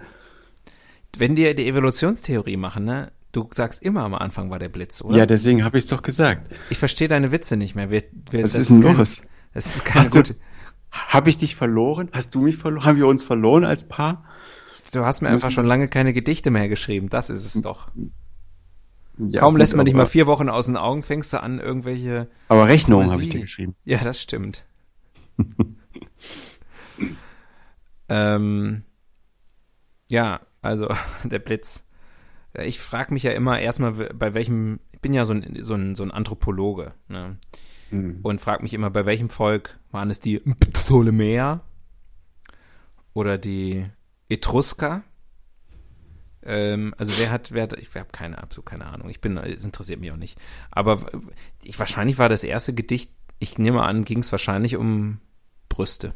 Wenn wir die Evolutionstheorie machen, ne? Du sagst immer am Anfang war der Blitz, oder? Ja, deswegen habe ich es doch gesagt. Ich verstehe deine Witze nicht mehr. Wir, wir, Was das ist denn kein- los? Das ist keine Hast gute. Habe ich dich verloren? Hast du mich verloren? Haben wir uns verloren als Paar? Du hast mir einfach schon lange keine Gedichte mehr geschrieben. Das ist es doch. Ja, Kaum lässt man dich mal vier Wochen aus den Augen, fängst du an, irgendwelche. Aber Rechnungen habe ich dir geschrieben. Ja, das stimmt. (laughs) ähm, ja, also (laughs) der Blitz. Ich frage mich ja immer erstmal, bei welchem, ich bin ja so ein, so ein, so ein Anthropologe, ne? Hm. Und frage mich immer, bei welchem Volk waren es die Ptolemäer oder die Etrusker? Ähm, also wer hat, wer hat, ich habe keine, absolut keine Ahnung. Ich bin, es interessiert mich auch nicht. Aber ich, wahrscheinlich war das erste Gedicht, ich nehme an, ging es wahrscheinlich um Brüste.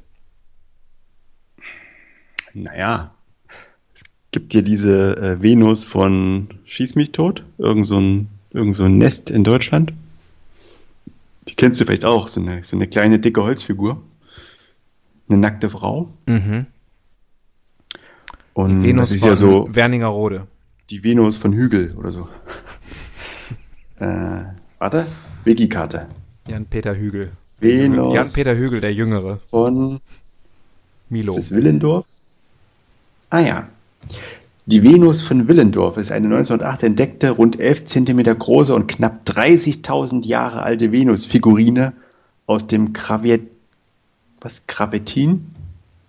Naja, es gibt ja diese äh, Venus von Schieß mich tot, irgend so ein, irgend so ein Nest in Deutschland. Die kennst du vielleicht auch, so eine, so eine kleine, dicke Holzfigur. Eine nackte Frau. Mhm. Und Venus das ist von ja so Werningerode. die Venus von Hügel oder so. (laughs) äh, warte, Wikikarte. Jan-Peter Hügel. Venus Jan-Peter Hügel, der Jüngere. von Milo. Ist das Willendorf? Ah ja. Die Venus von Willendorf ist eine 1908 entdeckte, rund 11 Zentimeter große und knapp 30.000 Jahre alte Venus-Figurine aus dem Gravet, was, Gravetin?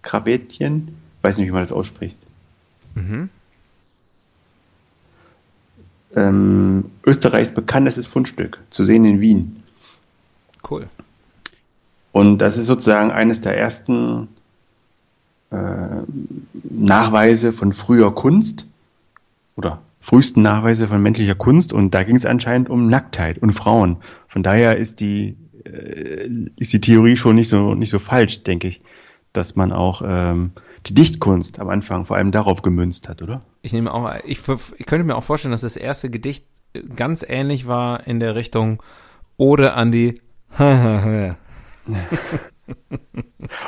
Gravetien? Weiß nicht, wie man das ausspricht. Mhm. Ähm, Österreichs bekanntestes Fundstück, zu sehen in Wien. Cool. Und das ist sozusagen eines der ersten äh, Nachweise von früher Kunst oder frühesten Nachweise von menschlicher Kunst und da ging es anscheinend um Nacktheit und Frauen. Von daher ist die äh, ist die Theorie schon nicht so nicht so falsch, denke ich, dass man auch ähm, die Dichtkunst am Anfang vor allem darauf gemünzt hat, oder? Ich nehme auch, ich, ich könnte mir auch vorstellen, dass das erste Gedicht ganz ähnlich war in der Richtung Ode an die (laughs)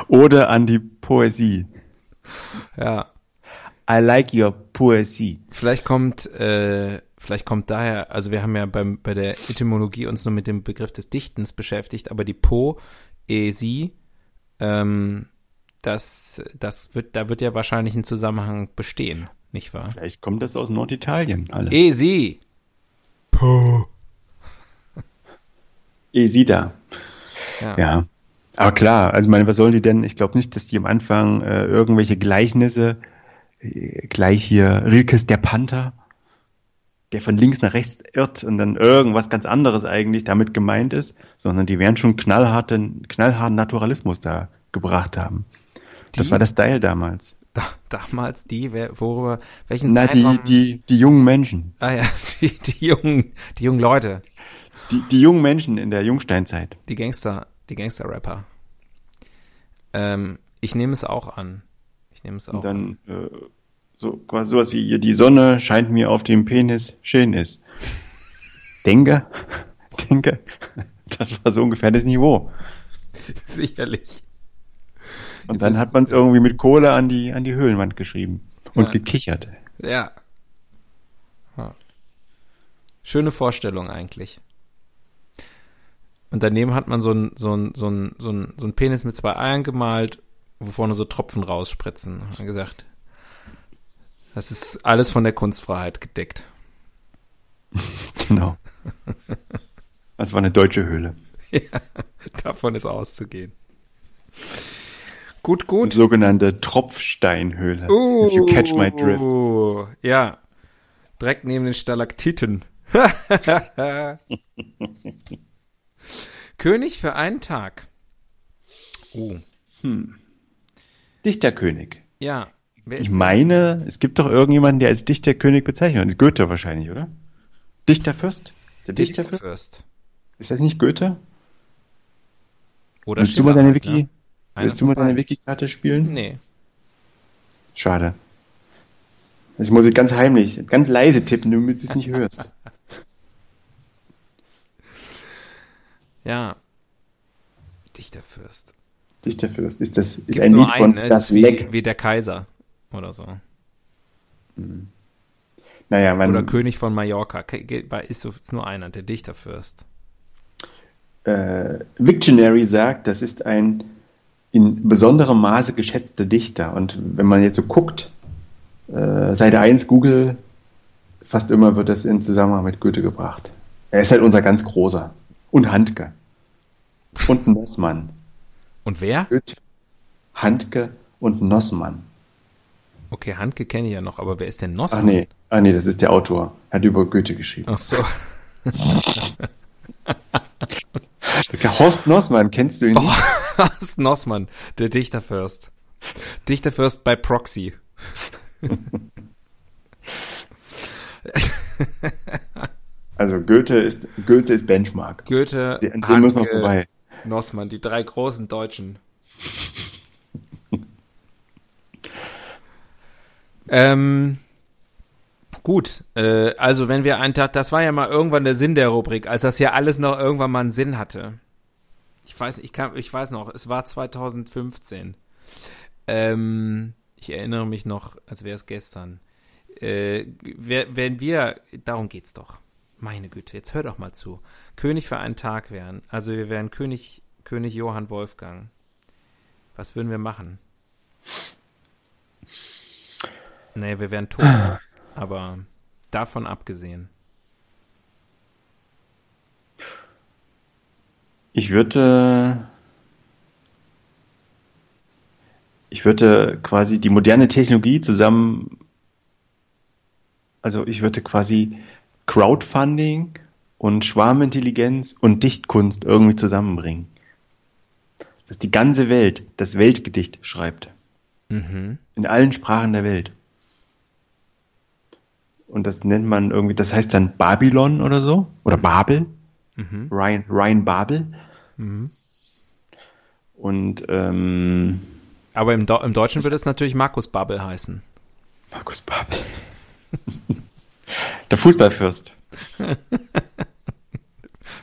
Oder an die Poesie. Ja. I like your Poesie. Vielleicht kommt, äh, vielleicht kommt daher, also wir haben ja beim, bei der Etymologie uns nur mit dem Begriff des Dichtens beschäftigt, aber die Poesie, ähm, das, das wird, da wird ja wahrscheinlich ein Zusammenhang bestehen, nicht wahr? Vielleicht kommt das aus Norditalien alles. Esi. Po. Esida. Ja. Ja. Aber klar, also meine, was sollen die denn? Ich glaube nicht, dass die am Anfang äh, irgendwelche Gleichnisse, äh, gleich hier Rilkes der Panther, der von links nach rechts irrt und dann irgendwas ganz anderes eigentlich damit gemeint ist, sondern die werden schon knallharten, knallharten Naturalismus da gebracht haben. Das Die? war der Style damals. Da, damals die, wer, worüber, welchen Na, die, Zeitraum? die, die jungen Menschen. ah ja, (laughs) die, die jungen, die jungen Leute, Die, die jungen Menschen in der Jungsteinzeit. die Gangster, die Gangster-Rapper. Ähm, ich nehme es auch an. Ich nehme es auch Und an. dann äh, so quasi sowas wie hier, die Sonne scheint mir auf dem Penis schön ist. Denke, (laughs) denke, das war so ungefähr das Niveau. (laughs) Sicherlich. Und dann hat man es irgendwie mit Kohle an die, an die Höhlenwand geschrieben und Ja. gekichert. Ja. Ja. Schöne Vorstellung eigentlich. Und daneben hat man so ein, so ein, so ein, so ein, so ein Penis mit zwei Eiern gemalt, wo vorne so Tropfen rausspritzen. Und gesagt, das ist alles von der Kunstfreiheit gedeckt. (laughs) Genau. Das war eine deutsche Höhle. (laughs) Davon ist auszugehen. Gut, Die gut. sogenannte Tropfsteinhöhle. If you catch my drift. Uh, Ja. Direkt neben den Stalaktiten. (laughs) König für einen Tag. Oh. Dichterkönig. Ja. Ich meine, es gibt doch irgendjemanden, der als Dichterkönig bezeichnet wird. Das ist Goethe wahrscheinlich, oder? Dichterfürst? Der Dichterfürst? Dichterfürst? Ist das nicht Goethe? Oder Willst du mal deine Schiller, Wiki, ne? Einer willst du mal deine. Wiki-Karte spielen? Nee. Schade. Das muss ich ganz heimlich, ganz leise tippen, damit du es nicht hörst. (laughs) Ja. Dichterfürst. Dichterfürst. Ist das, ist Gibt's ein nur Lied von einen, ne? Das ist wie, Leck. wie der Kaiser. Oder so. Naja, man, Oder König von Mallorca. Ist, ist nur einer, der Dichterfürst. äh, Wiktionary sagt, das ist ein in besonderem Maße geschätzter Dichter. Und wenn man jetzt so guckt, äh, Seite 1 Google, fast immer wird das in Zusammenhang mit Goethe gebracht. Er ist halt unser ganz großer. Und Handke. Und Nossmann. Und wer? Goethe, Handke und Nossmann. Okay, Handke kenne ich ja noch, aber wer ist denn Ach Nossmann? nee, ah nee, das ist der Autor. Hat über Goethe geschrieben. Ach so. (laughs) (laughs) Horst Nossmann, kennst du ihn nicht? (laughs) Das ist Nossmann, der Dichterfürst. Dichterfürst bei Proxy. (laughs) Also Goethe ist Goethe ist Benchmark. Goethe, dem muss man Handke, vorbei. Nossmann, die drei großen Deutschen. (laughs) ähm, gut, äh, also wenn wir einen Tag, das war ja mal irgendwann der Sinn der Rubrik, als das ja alles noch irgendwann mal einen Sinn hatte. Ich weiß, ich kann, ich weiß noch, es war 2015. Ähm, ich erinnere mich noch, als wäre es gestern. Äh, wenn wir, darum geht's doch. Meine Güte, jetzt hör doch mal zu. König für einen Tag wären. Also wir wären König, König Johann Wolfgang. Was würden wir machen? Nee, wir wären tot. (sighs) Aber davon abgesehen. Ich würde ich würde quasi die moderne Technologie zusammen, also ich würde quasi Crowdfunding und Schwarmintelligenz und Dichtkunst irgendwie zusammenbringen. Dass die ganze Welt das Weltgedicht schreibt. Mhm. In allen Sprachen der Welt. Und das nennt man irgendwie, das heißt dann Babylon oder so. Oder Babel. Mhm. Ryan, Ryan Babel. Mhm. Und ähm, Aber im, Do im Deutschen würde es natürlich Markus Babbel heißen. Markus Babel. (laughs) der Fußballfürst. (laughs)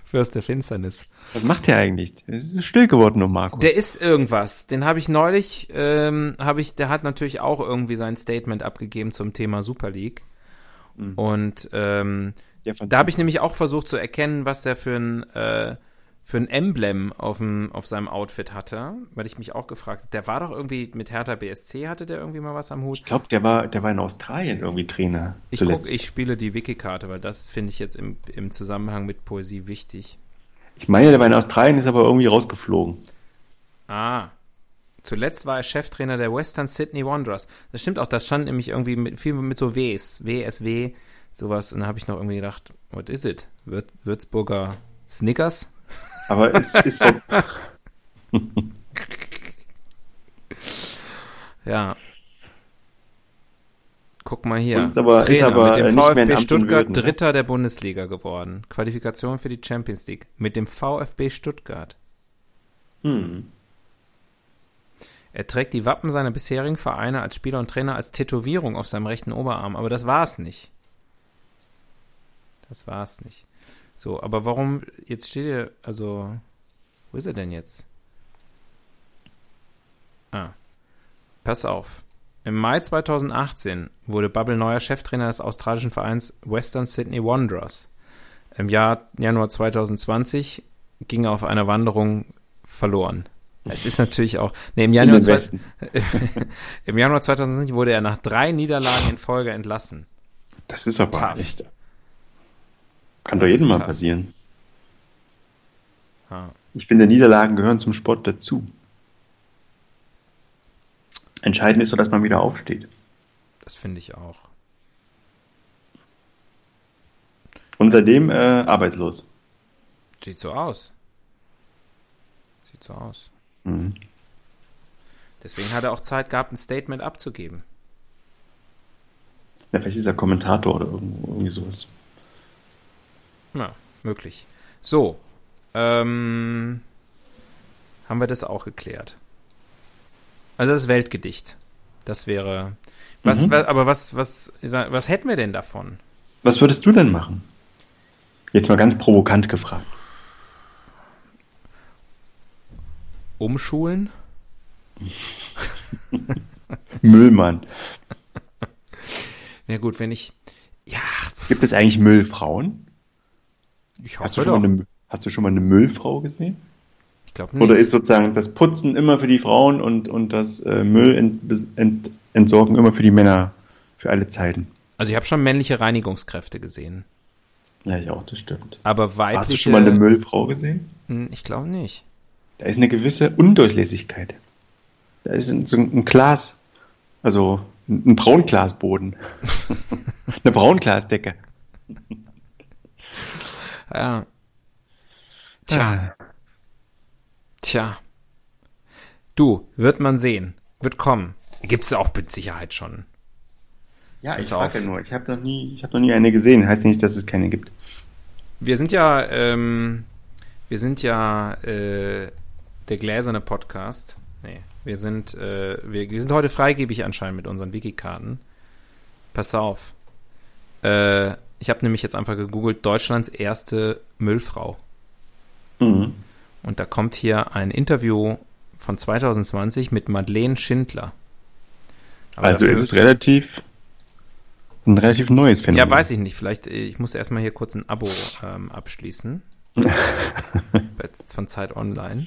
Fürst der Finsternis. Was macht der eigentlich? Ist still geworden um Markus. Der ist irgendwas. Den habe ich neulich, ähm, habe ich, der hat natürlich auch irgendwie sein Statement abgegeben zum Thema Super League. Und ähm, da habe ich nämlich auch versucht zu erkennen, was der für ein äh, für ein Emblem auf, dem, auf seinem Outfit hatte, weil ich mich auch gefragt habe, der war doch irgendwie mit Hertha BSC, hatte der irgendwie mal was am Hut? Ich glaube, der war, der war in Australien irgendwie Trainer. Ich zuletzt. guck, ich spiele die Wiki-Karte, weil das finde ich jetzt im, im Zusammenhang mit Poesie wichtig. ich meine, der war in Australien, ist aber irgendwie rausgeflogen. Ah. Zuletzt war er Cheftrainer der Western Sydney Wanderers. Das stimmt auch, das stand nämlich irgendwie mit, viel mit so Ws, WSW, sowas. Und da habe ich noch irgendwie gedacht, what is it? Würz, Würzburger Snickers? Aber es ist (laughs) Ja. Guck mal hier. Ist aber- ist aber, mit äh, dem in VfB Stuttgart Würden, ne? Dritter der Bundesliga geworden. Qualifikation für die Champions League. Mit dem VfB Stuttgart. hm. Er trägt die Wappen seiner bisherigen Vereine als Spieler und Trainer als Tätowierung auf seinem rechten Oberarm, aber das war's nicht. Das war's nicht. So, aber warum, jetzt steht hier, also, wo ist er denn jetzt? Ah, pass auf. Im Mai 2018 wurde Bubble neuer Cheftrainer des australischen Vereins Western Sydney Wanderers. Im Jahr Januar 2020 ging er auf einer Wanderung verloren. Es ist natürlich auch, nee, im Januar, zwei- (laughs) im Januar 2020 wurde er nach drei Niederlagen in Folge entlassen. Das ist aber Tough. echt. Kann Das doch jedem mal tough. passieren. Ja. Ich finde, Niederlagen gehören zum Sport dazu. Entscheidend ist so, dass man wieder aufsteht. Das finde ich auch. Und seitdem äh, arbeitslos. Sieht so aus. Sieht so aus. Mhm. Deswegen hat er auch Zeit gehabt, ein Statement abzugeben. Ja, vielleicht ist er Kommentator oder irgendwo, irgendwie sowas. Ja, möglich. So, ähm, haben wir das auch geklärt. Also das Weltgedicht. Das wäre. Was, Mhm. wa- aber was, was, was hätten wir denn davon? Was würdest du denn machen? Jetzt mal ganz provokant gefragt. Umschulen? (laughs) Müllmann. Ja gut, wenn ich. Ja, Gibt es eigentlich Müllfrauen? Ich Hast du, hoffe schon doch. mal eine, hast du schon mal eine Müllfrau gesehen? Ich glaube nicht. Oder ist sozusagen das Putzen immer für die Frauen und, und das äh, Müllentsorgen immer für die Männer für alle Zeiten? Also ich habe schon männliche Reinigungskräfte gesehen. Ja, ja, auch, das stimmt. Aber weibliche. Hast du schon mal eine Müllfrau gesehen? Hm, Ich glaube nicht. Da ist eine gewisse Undurchlässigkeit. Da ist ein, so ein Glas, also ein ein Braunglasboden. (laughs) (laughs) eine Braunglasdecke. Ja. Tja, Ah. tja. Du, wird man sehen. Wird kommen. Gibt es auch mit Sicherheit schon. Ja, Pass ich frage ja nur. Ich habe noch nie, ich habe noch nie eine gesehen. Heißt nicht, dass es keine gibt. Wir sind ja, ähm, wir sind ja äh, der gläserne Podcast. Nee, wir sind, äh, wir, wir sind heute freigebig anscheinend mit unseren Wikikarten. Pass auf. Äh, ich habe nämlich jetzt einfach gegoogelt, Deutschlands erste Müllfrau. Mhm. Und da kommt hier ein Interview von 2020 mit Madeleine Schindler. Aber Also ist es relativ ein relativ neues Phänomen. Ja, weiß ich nicht. Vielleicht, äh, ich muss erstmal hier kurz ein Abo ähm, abschließen. (laughs) Von Zeit Online.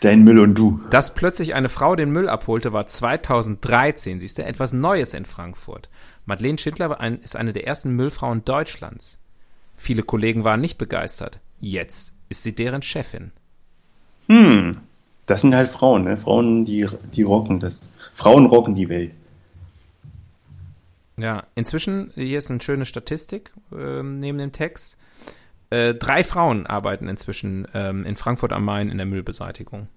Dein Müll und du. Dass plötzlich eine Frau den Müll abholte, war 2013. Siehst du, etwas Neues in Frankfurt. Madeleine Schindler ist eine der ersten Müllfrauen Deutschlands. Viele Kollegen waren nicht begeistert. Jetzt ist sie deren Chefin. Hm. Das sind halt Frauen, ne? Frauen, die, die rocken das. Frauen rocken die Welt. Ja, inzwischen, hier ist eine schöne Statistik ähm, neben dem Text. Äh, drei Frauen arbeiten inzwischen ähm, in Frankfurt am Main in der Müllbeseitigung.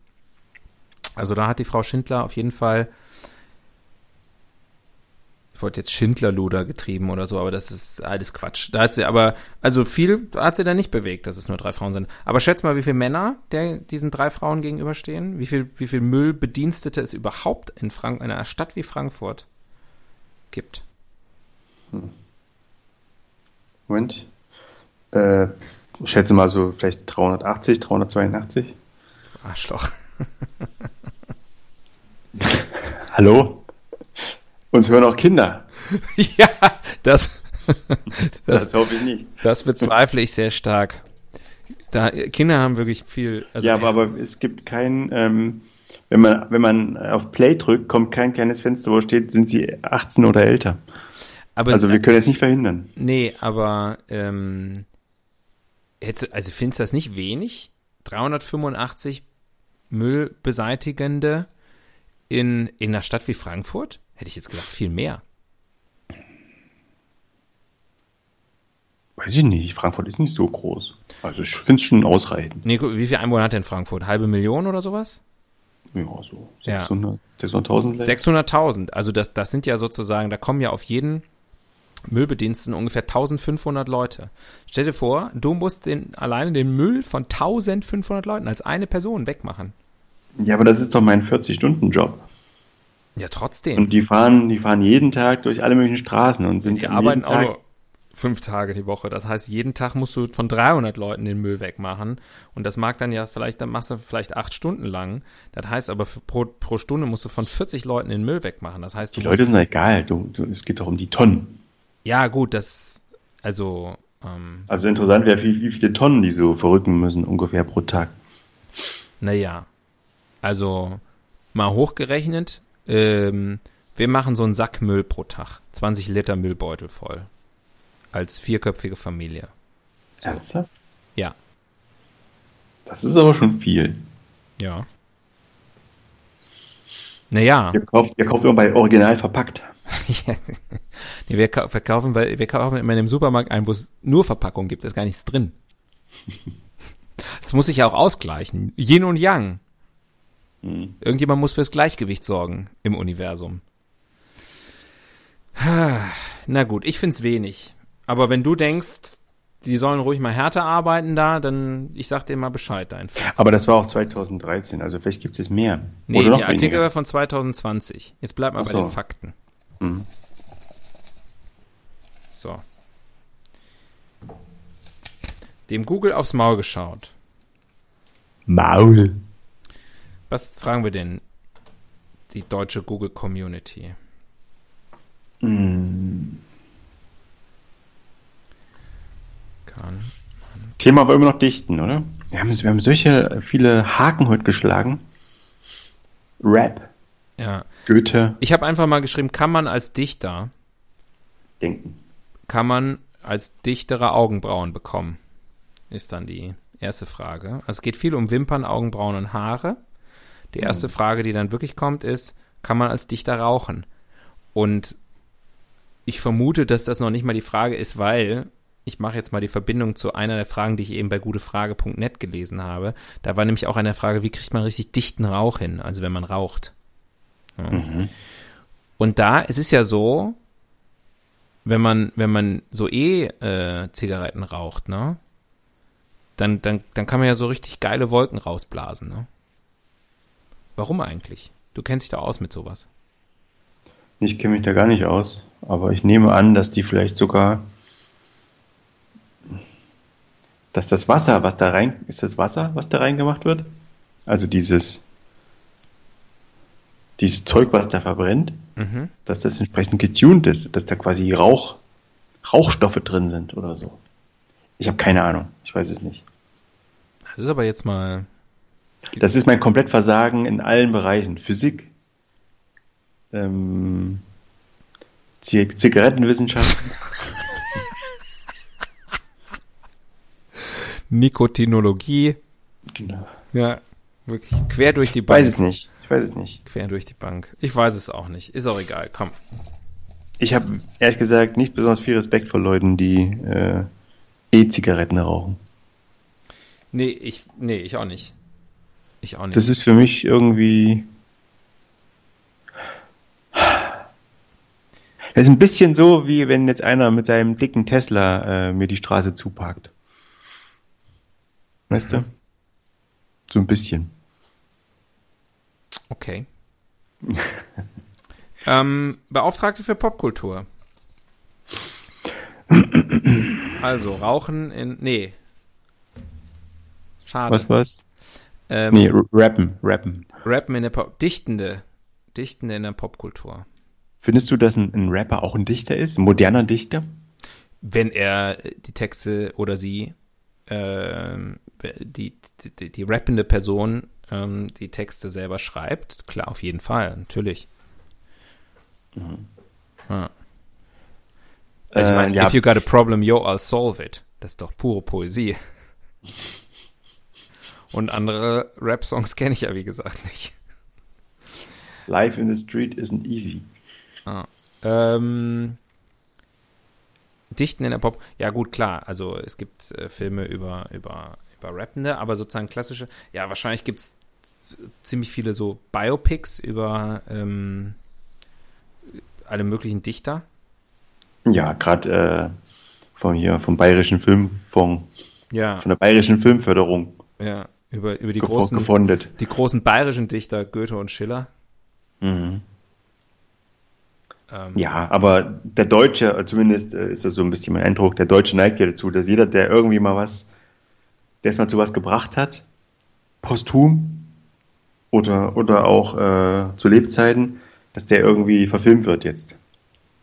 Also da hat die Frau Schindler auf jeden Fall, ich wollte jetzt Schindlerluder getrieben oder so, aber das ist alles Quatsch. Da hat sie aber, also viel hat sie da nicht bewegt, dass es nur drei Frauen sind. Aber schätz mal, wie viele Männer der, diesen drei Frauen gegenüberstehen? Wie viel, wie viel Müllbedienstete es überhaupt in, Frank in einer Stadt wie Frankfurt gibt? Moment. Äh, ich schätze mal so vielleicht 380, 382. Arschloch. (laughs) Hallo? Uns hören auch Kinder. (laughs) ja, (laughs) das, Das, hoffe ich nicht. das bezweifle ich sehr stark. Da, Kinder haben wirklich viel. Also ja, aber, aber es gibt kein, ähm, wenn man, wenn man auf Play drückt, kommt kein kleines Fenster, wo steht, sind sie 18 oder älter. aber, Also wir können es nicht verhindern. Nee, aber ähm, hättest, du- also findest du das nicht wenig? 385 Müllbeseitigende in, in einer Stadt wie Frankfurt? Hätte ich jetzt gedacht, viel mehr. Weiß ich nicht, Frankfurt ist nicht so groß. Also ich finde es schon ausreichend. Gu- wie viele Einwohner hat denn Frankfurt? Halbe Million oder sowas? Ja, so Ja. 600, 600.000 vielleicht. 600.000. Also das, das sind ja sozusagen, da kommen ja auf jeden Müllbediensteten ungefähr 1500 Leute. Stell dir vor, du musst den, alleine den Müll von 1500 Leuten als eine Person wegmachen. Ja, aber das ist doch mein 40-Stunden-Job. Ja, trotzdem. Und die fahren, die fahren jeden Tag durch alle möglichen Straßen und sind Die arbeiten auch Tag, nur fünf Tage die Woche. Das heißt, jeden Tag musst du von 300 Leuten den Müll wegmachen. Und das mag dann ja vielleicht, dann machst du vielleicht acht Stunden lang. Das heißt aber, pro, pro Stunde musst du von 40 Leuten den Müll wegmachen. Das heißt, Die Leute sind doch egal. Du, du, es geht doch um die Tonnen. ja gut, das, also, ähm, Also interessant wäre, wie, wie viele Tonnen die so verrücken müssen, ungefähr pro Tag. naja, also mal hochgerechnet, ähm, wir machen so einen Sack Müll pro Tag. 20 Liter Müllbeutel voll. Als vierköpfige Familie. Ernsthaft? Ja, Das ist aber schon viel. ja. Naja. Ihr kauft, ihr kauft immer bei Original verpackt. (laughs) Nee, wir, kau- verkaufen, wir kaufen immer in dem Supermarkt ein, wo es nur Verpackung gibt, da ist gar nichts drin. (laughs) Das muss sich ja auch ausgleichen. Yin und Yang. Hm. Irgendjemand muss fürs Gleichgewicht sorgen im Universum. Na gut, ich find's wenig. Aber wenn du denkst, die sollen ruhig mal härter arbeiten da, dann ich sag dir mal Bescheid einfach. Aber das war auch 2013, also vielleicht gibt es mehr. Nee, Oder noch der Artikel war von 2020. Jetzt bleib mal Ach bei so. den Fakten. Mhm. So. Dem Google aufs Maul geschaut. Maul. Was fragen wir denn? Die deutsche Google Community. Hm. Kann. Thema war immer noch Dichten, oder? Wir haben, wir haben solche viele Haken heute geschlagen. Rap, Ja. Goethe, Ich habe einfach mal geschrieben, kann man als Dichter, Denken. kann man als Dichterer Augenbrauen bekommen? Ist dann die erste Frage. Also es geht viel um Wimpern, Augenbrauen und Haare. Die erste Frage, die dann wirklich kommt, ist, kann man als Dichter rauchen? Und ich vermute, dass das noch nicht mal die Frage ist, weil ich mache jetzt mal die Verbindung zu einer der Fragen, die ich eben bei gutefrage.net gelesen habe. Da war nämlich auch eine Frage, wie kriegt man richtig dichten Rauch hin, also wenn man raucht. Ja. Und da, es ist ja so, wenn man, wenn man so eh äh, Zigaretten raucht, ne, dann, dann, dann kann man ja so richtig geile Wolken rausblasen, ne? Warum eigentlich? Du kennst dich da aus mit sowas. Ich kenne mich da gar nicht aus, aber ich nehme an, dass die vielleicht sogar, dass das Wasser, was da rein, ist das Wasser, was da reingemacht wird? Also dieses, dieses Zeug, was da verbrennt, Mhm. dass das entsprechend getuned ist, dass da quasi Rauch, Rauchstoffe drin sind oder so. Ich habe keine Ahnung, ich weiß es nicht. Das ist aber jetzt mal. Das ist mein Komplettversagen in allen Bereichen. Physik, ähm, Zi- Zigarettenwissenschaften. (laughs) Nikotinologie. Genau. Ja, wirklich quer durch die Ich weiß es nicht. Ich Ich weiß es nicht. Quer durch die Bank. Ich weiß es auch nicht. Ist auch egal. Komm. Ich habe ehrlich gesagt nicht besonders viel Respekt vor Leuten, die äh, E-Zigaretten rauchen. Nee, ich, nee, ich auch nicht. Ich auch nicht. Das ist für mich irgendwie. Das ist ein bisschen so, wie wenn jetzt einer mit seinem dicken Tesla äh, mir die Straße zuparkt. Weißt du? So ein bisschen. Okay. (laughs) ähm, Beauftragte für Popkultur. Also, Rauchen in. Nee. Schade. Was, was? Ähm, Nee, rappen, rappen. Rappen in der Pop. Dichtende. Dichtende in der Popkultur. Findest du, dass ein, ein Rapper auch ein Dichter ist? Ein moderner Dichter? Wenn er die Texte oder sie, ähm, die, die, die rappende Person, ähm, die Texte selber schreibt, klar, auf jeden Fall, natürlich. Ja. Also ich Äh, meine, ja. if you got a problem, yo, I'll solve it. Das ist doch pure Poesie. (laughs) Und andere Rap-Songs kenne ich ja, wie gesagt, nicht. Life in the street isn't easy. Ähm, Dichten in der Pop. Ja, gut, klar. Also es gibt äh, Filme über, über, über Rappende, aber sozusagen klassische. Ja, wahrscheinlich gibt es ziemlich viele so Biopics über ähm, alle möglichen Dichter. Ja, gerade äh, vom hier, vom Bayerischen Filmfonds, Ja, von der Bayerischen Filmförderung ja. Über, über die, großen, gefundet. die großen bayerischen Dichter Goethe und Schiller. Mhm. Ähm, Ja, aber der Deutsche, zumindest äh, ist das so ein bisschen mein Eindruck, der Deutsche neigt ja dazu, dass jeder, der irgendwie mal was, der es mal zu was gebracht hat, posthum oder, oder auch äh, zu Lebzeiten, dass der irgendwie verfilmt wird jetzt.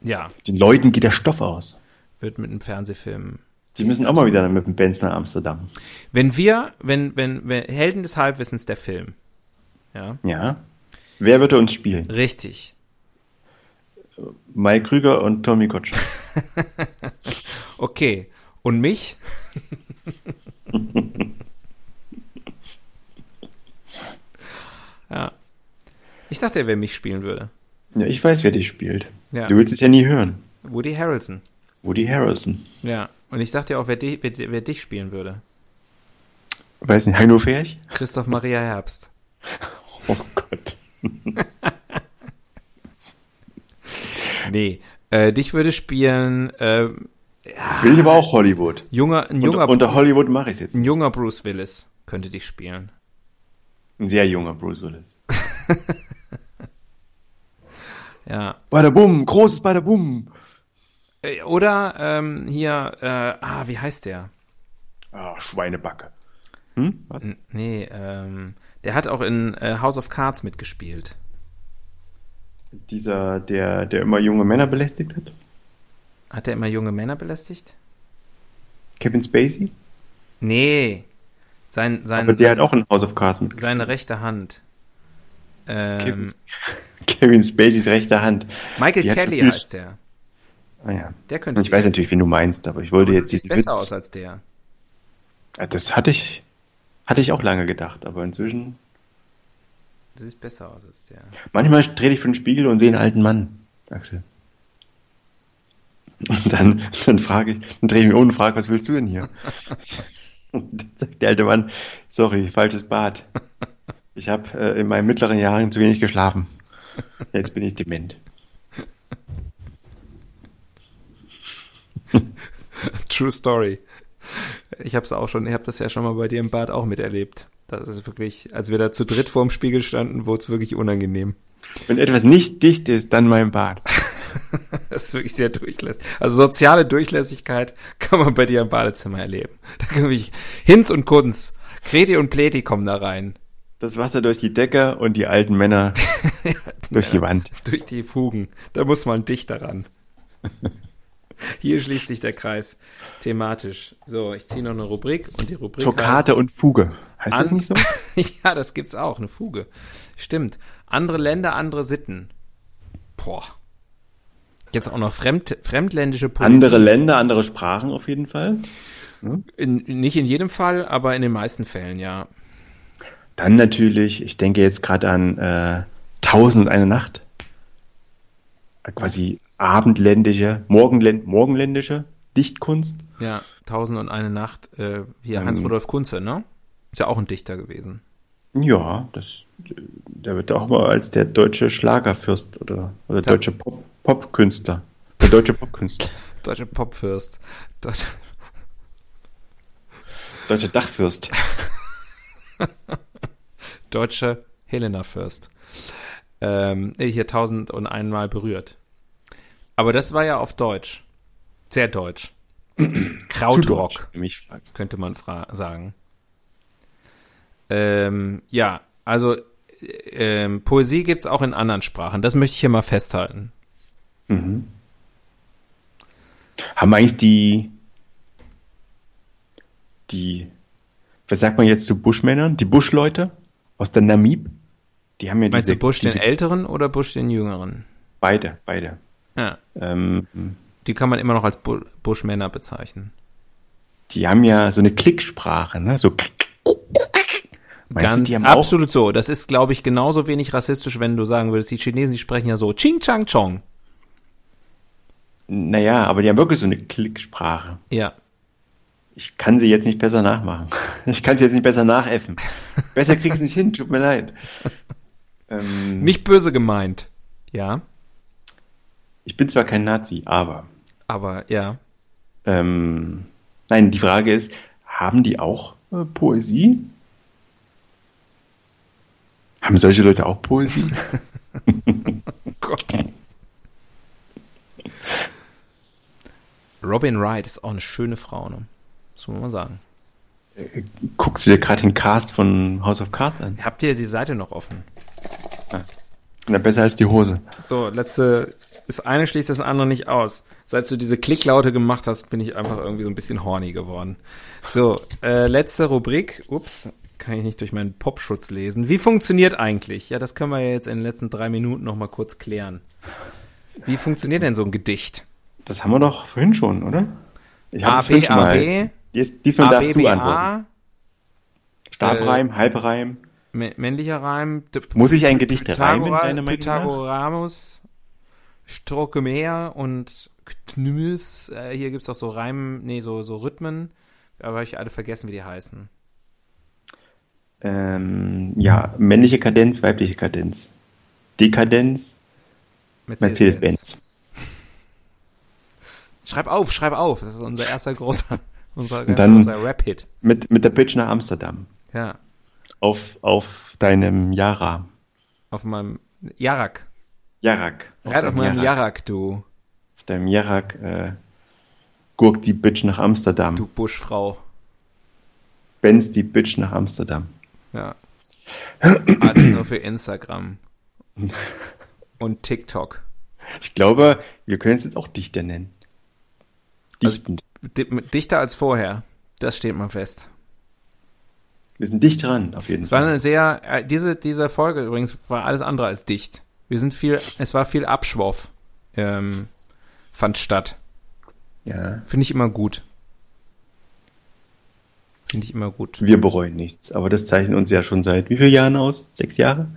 ja, Den Leuten geht der Stoff aus. wird mit einem Fernsehfilm Die müssen auch mal wieder mit dem Benz nach Amsterdam. Wenn wir, wenn, wenn, wenn Helden des Halbwissens der Film, ja, Ja. Wer würde uns spielen? richtig. Mike Krüger und Tommy Gottschalk. (laughs) Okay. Und mich? (laughs) ja. Ich dachte, wer mich spielen würde. Ja, ich weiß, wer dich spielt. Ja. Du willst es ja nie hören. Woody Harrelson. Woody Harrelson. Ja. Und ich dachte auch, wer, di wer, wer dich spielen würde. Weiß nicht, Heino Ferch? Christoph Maria Herbst. (laughs) Oh Gott. (laughs) Nee. Äh, dich würde spielen äh, Das will ich aber auch Hollywood. junger, ein, junger, Unter, unter Hollywood mache ich es jetzt. ein junger Bruce Willis könnte dich spielen. Ein sehr junger Bruce Willis. (laughs) Ja. Bada Bum, großes Bada Bum. Äh, Oder ähm, hier, äh, ah, wie heißt der? Ah, Schweinebacke. Hm? Was? N nee, ähm, der hat auch in äh, House of Cards mitgespielt. Dieser, der, der immer junge Männer belästigt hat? Hat er immer junge Männer belästigt? Kevin Spacey? Nee. Sein, sein, Aber der hat auch in House of Cards mitgespielt. seine rechte Hand. Ähm, Kevin, (laughs) Kevin Spaceys rechte Hand. Michael die Kelly heißt der. Ah, ja. Der könnte Ich weiß natürlich, wen du meinst, aber ich wollte aber jetzt sieht diesen besser Witz. aus als der. Ah, Das hatte ich, hatte ich auch lange gedacht, aber inzwischen. Du siehst besser aus als der. Manchmal trete ich vor den Spiegel und sehe einen alten Mann, Axel. Und dann, dann frage ich, dann drehe ich mich um und frage, was willst du denn hier? (laughs) Und dann sagt der alte Mann, sorry, falsches Bad. Ich habe äh, in meinen mittleren Jahren zu wenig geschlafen. Jetzt bin ich dement. (laughs) True Story. Ich habe es auch schon, ich habe das ja schon mal bei dir im Bad auch miterlebt. Das ist wirklich, als wir da zu dritt vorm Spiegel standen, wurde es wirklich unangenehm. Wenn etwas nicht dicht ist, dann mein Bad. (laughs) Das ist wirklich sehr durchlässig. Also soziale Durchlässigkeit (laughs) kann man bei dir im Badezimmer erleben. Da kann ich Hinz und Kunz, Kreti und Pleti kommen da rein. Das Wasser durch die Decke und die alten Männer durch die Wand. Durch die Fugen. Da muss man dicht daran. (laughs) Hier schließt sich der Kreis thematisch. So, ich ziehe noch eine Rubrik und die Rubrik Toccate und Fuge. Heißt das nicht so? (laughs) ja, das gibt's auch, eine Fuge. Stimmt. Andere Länder, andere Sitten. Boah. Jetzt auch noch fremd, fremdländische Poesie. Andere Länder, andere Sprachen auf jeden Fall. In, nicht in jedem Fall, aber in den meisten Fällen, ja. Dann natürlich, ich denke jetzt gerade an äh, Tausend und eine Nacht. Äh, Quasi abendländische, morgenländ morgenländische Dichtkunst. Ja, Tausend und eine Nacht. Äh, hier Ähm. Hans-Rudolf Kunze, ne? Ist ja auch ein Dichter gewesen. Ja, das, der wird auch mal als der deutsche Schlagerfürst oder, oder Ja. deutsche Pop- Popkünstler. Der deutsche Popkünstler. (laughs) Deutsche Popfürst. Deutsche, (laughs) Deutsche Dachfürst. (laughs) deutsche Helena Fürst. Ähm, hier tausend und einmal berührt. Aber das war ja auf Deutsch. Sehr deutsch. (clears throat) Deutsch, Krautrock, fragst. könnte man fra sagen. Ähm, ja, also äh, ähm, Poesie gibt's auch in anderen Sprachen. Das möchte ich hier mal festhalten. Mhm. Haben eigentlich die, die, was sagt man jetzt zu Buschmännern? Die Buschleute aus der Namib? Die haben ja Meinst diese, du den diese Älteren oder Bush den Jüngeren? beide, beide. Ja, Ähm, die kann man immer noch als Bu Bushmänner bezeichnen. die haben ja so eine Klicksprache, ne? So. Meinst du, Ganz, auch, absolut so. Das ist, glaube ich, genauso wenig rassistisch, wenn du sagen würdest, die Chinesen, die sprechen ja so Ching Chang Chong. naja, aber die haben wirklich so eine Klicksprache. Ja, Ich kann sie jetzt nicht besser nachmachen. (laughs) Ich kann sie jetzt nicht besser nachäffen. Besser krieg ich es nicht hin, tut mir leid. (laughs) Ähm, nicht böse gemeint. Ja, ich bin zwar kein Nazi, aber aber ja. ähm, nein, die Frage ist, haben die auch äh, Poesie? Haben solche Leute auch Poesie? (laughs) (laughs) Oh Gott. Robin Wright ist auch eine schöne Frau, ne? Das muss man mal sagen. Guckst du dir gerade den Cast von House of Cards an? Habt ihr die Seite noch offen? Na, besser als die Hose. So, letzte, das eine schließt das andere nicht aus. Seit du diese Klicklaute gemacht hast, bin ich einfach irgendwie so ein bisschen horny geworden. So, äh, letzte Rubrik. Ups, kann ich nicht durch meinen Popschutz lesen. Wie funktioniert eigentlich? Ja, das können wir ja jetzt in den letzten drei Minuten noch mal kurz klären. Wie funktioniert denn so ein Gedicht? Das haben wir doch vorhin schon, oder? Ich hab A, das vorhin B, schon mal. Dies, diesmal A, darfst B, du antworten. A, Stabreim, Halbreim. mä- männlicher Reim. Muss ich ein Gedicht reimen, deiner Meinung nach? Pythagoramus, Strokemer und Knüms. Äh, hier gibt's auch so Reimen, nee, so, so Rhythmen. Aber ich alle vergessen, wie die heißen. Ähm, ja, männliche Kadenz, weibliche Kadenz. Dekadenz, Mercedes-Benz. (laughs) Schreib auf, schreib auf. Das ist unser erster großer, (laughs) unser großer Rap-Hit. Mit, mit der Pitch nach Amsterdam. Ja. Auf, auf deinem Yara. Auf meinem Jarak. Jarak. Reit auf deinem meinem Jarak. Du, Auf deinem Jarak äh, gurkt die Bitch nach Amsterdam. du Buschfrau. Benz die Bitch nach Amsterdam. Ja. Alles nur für Instagram. (laughs) Und TikTok. Ich glaube, wir können es jetzt auch Dichter nennen. Also- Dichtend. Di- Dichter als vorher. Das steht mal fest. wir sind dicht dran, auf jeden Es war Fall. eine sehr, äh, diese, diese Folge übrigens war alles andere als dicht. Wir sind viel, es war viel Abschwoff, ähm, fand statt. Ja. Finde ich immer gut. Finde ich immer gut. Wir bereuen nichts, aber das zeichnet uns ja schon seit wie vielen Jahren aus? Sechs Jahre?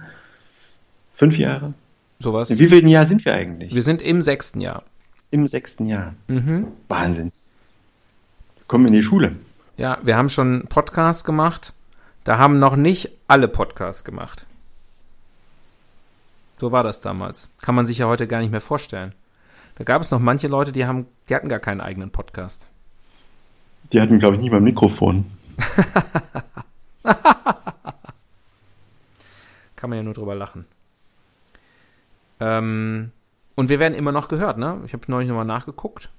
Fünf Jahre? Sowas. In wie vielen Jahr sind wir eigentlich? Wir sind im sechsten Jahr. Im sechsten Jahr. Mhm. Wahnsinn. Kommen wir in die Schule. Ja, wir haben schon Podcasts gemacht. Da haben noch nicht alle Podcasts gemacht. So war das damals. Kann man sich ja heute gar nicht mehr vorstellen. Da gab es noch manche Leute, die haben, die hatten gar keinen eigenen Podcast. Die hatten, glaube ich, nicht mal ein Mikrofon. (laughs) Kann man ja nur drüber lachen. Ähm, und wir werden immer noch gehört, ne? Ich habe neulich nochmal nachgeguckt.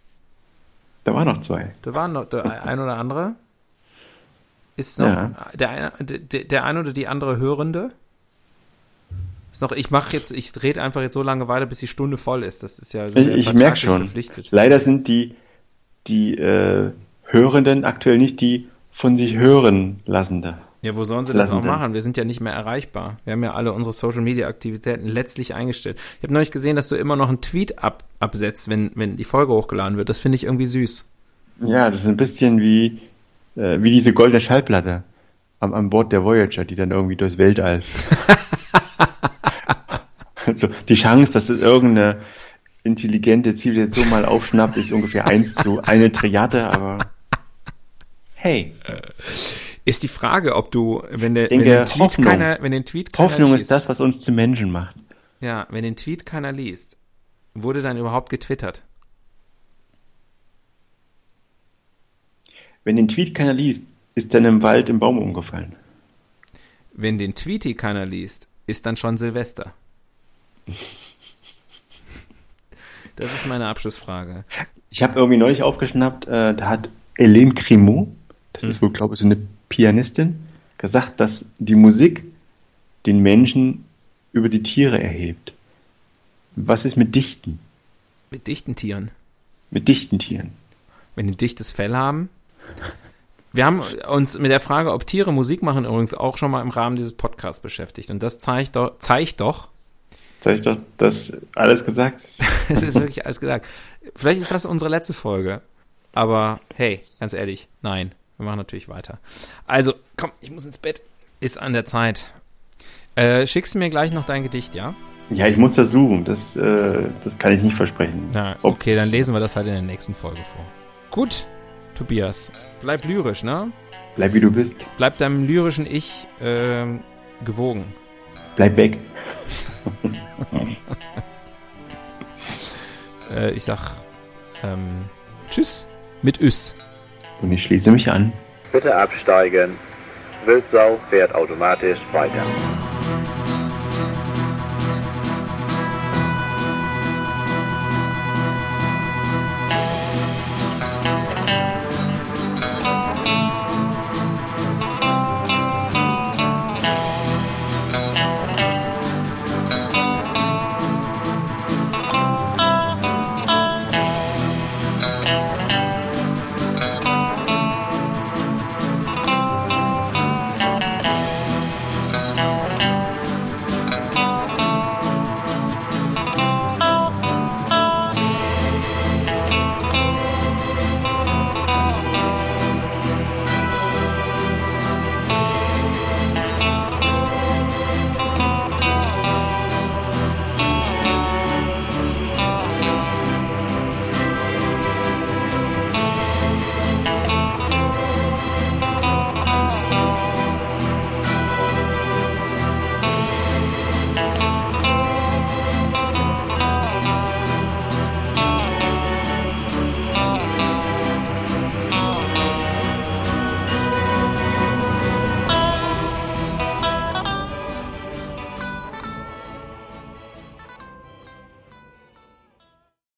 Da waren noch zwei. Da waren noch der ein oder andere. Ist noch Ja. der, eine, der, der eine oder die andere Hörende. Ist noch, ich mache jetzt, ich rede einfach jetzt so lange weiter, bis die Stunde voll ist. Das ist ja sind Ich, ich merke schon. Verpflichtet. Leider sind die, die äh, Hörenden aktuell nicht die von sich hören lassende. Ja, wo sollen sie das auch machen? Wir sind ja nicht mehr erreichbar. Wir haben ja alle unsere Social Media Aktivitäten letztlich eingestellt. Ich habe neulich gesehen, dass du immer noch einen Tweet ab, absetzt, wenn, wenn die Folge hochgeladen wird. Das finde ich irgendwie süß. Ja, das ist ein bisschen wie, äh, wie diese goldene Schallplatte. am, an Bord der Voyager, die dann irgendwie durchs Weltall. (laughs) (laughs) also die Chance, dass es irgendeine intelligente Zivilisation mal aufschnappt, ist ungefähr eins zu (laughs) eine Triade, aber hey. Ist die Frage, ob du, wenn der, denke, wenn den Tweet Hoffnung. keiner, wenn den Tweet keiner Hoffnung liest, ist das, was uns zu Menschen macht. Ja, wenn den Tweet keiner liest, wurde dann überhaupt getwittert? Wenn den Tweet keiner liest, ist dann im Wald im Baum umgefallen. Wenn den Tweety keiner liest, ist dann schon Silvester. (laughs) Das ist meine Abschlussfrage. Ich habe irgendwie neulich aufgeschnappt, äh, da hat Hélène Grimaud, das Hm. ist wohl, glaube ich, so eine Pianistin, gesagt, dass die Musik den Menschen über die Tiere erhebt. Was ist mit Dichten? Mit dichten Tieren. Mit dichten Tieren? Wenn die ein dichtes Fell haben. Wir haben uns mit der Frage, ob Tiere Musik machen, übrigens auch schon mal im Rahmen dieses Podcasts beschäftigt. Und das zeigt doch, zeigt doch, Sag ich doch, das alles gesagt? (laughs) es ist wirklich alles gesagt. Vielleicht ist das unsere letzte Folge. Aber hey, ganz ehrlich, nein. Wir machen natürlich weiter. Also, komm, ich muss ins Bett. Ist an der Zeit. Äh, schickst du mir gleich noch dein Gedicht, ja? Ja, ich muss das suchen. Das, äh, das kann ich nicht versprechen. Na, okay, dann lesen wir das halt in der nächsten Folge vor. Gut, Tobias. Bleib lyrisch, ne? Bleib wie du bist. Bleib deinem lyrischen Ich ähm, gewogen. Bleib weg. (laughs) (laughs) Äh, ich sag ähm, Tschüss mit Üs. Und ich schließe mich an. Bitte absteigen. Wildsau fährt automatisch weiter.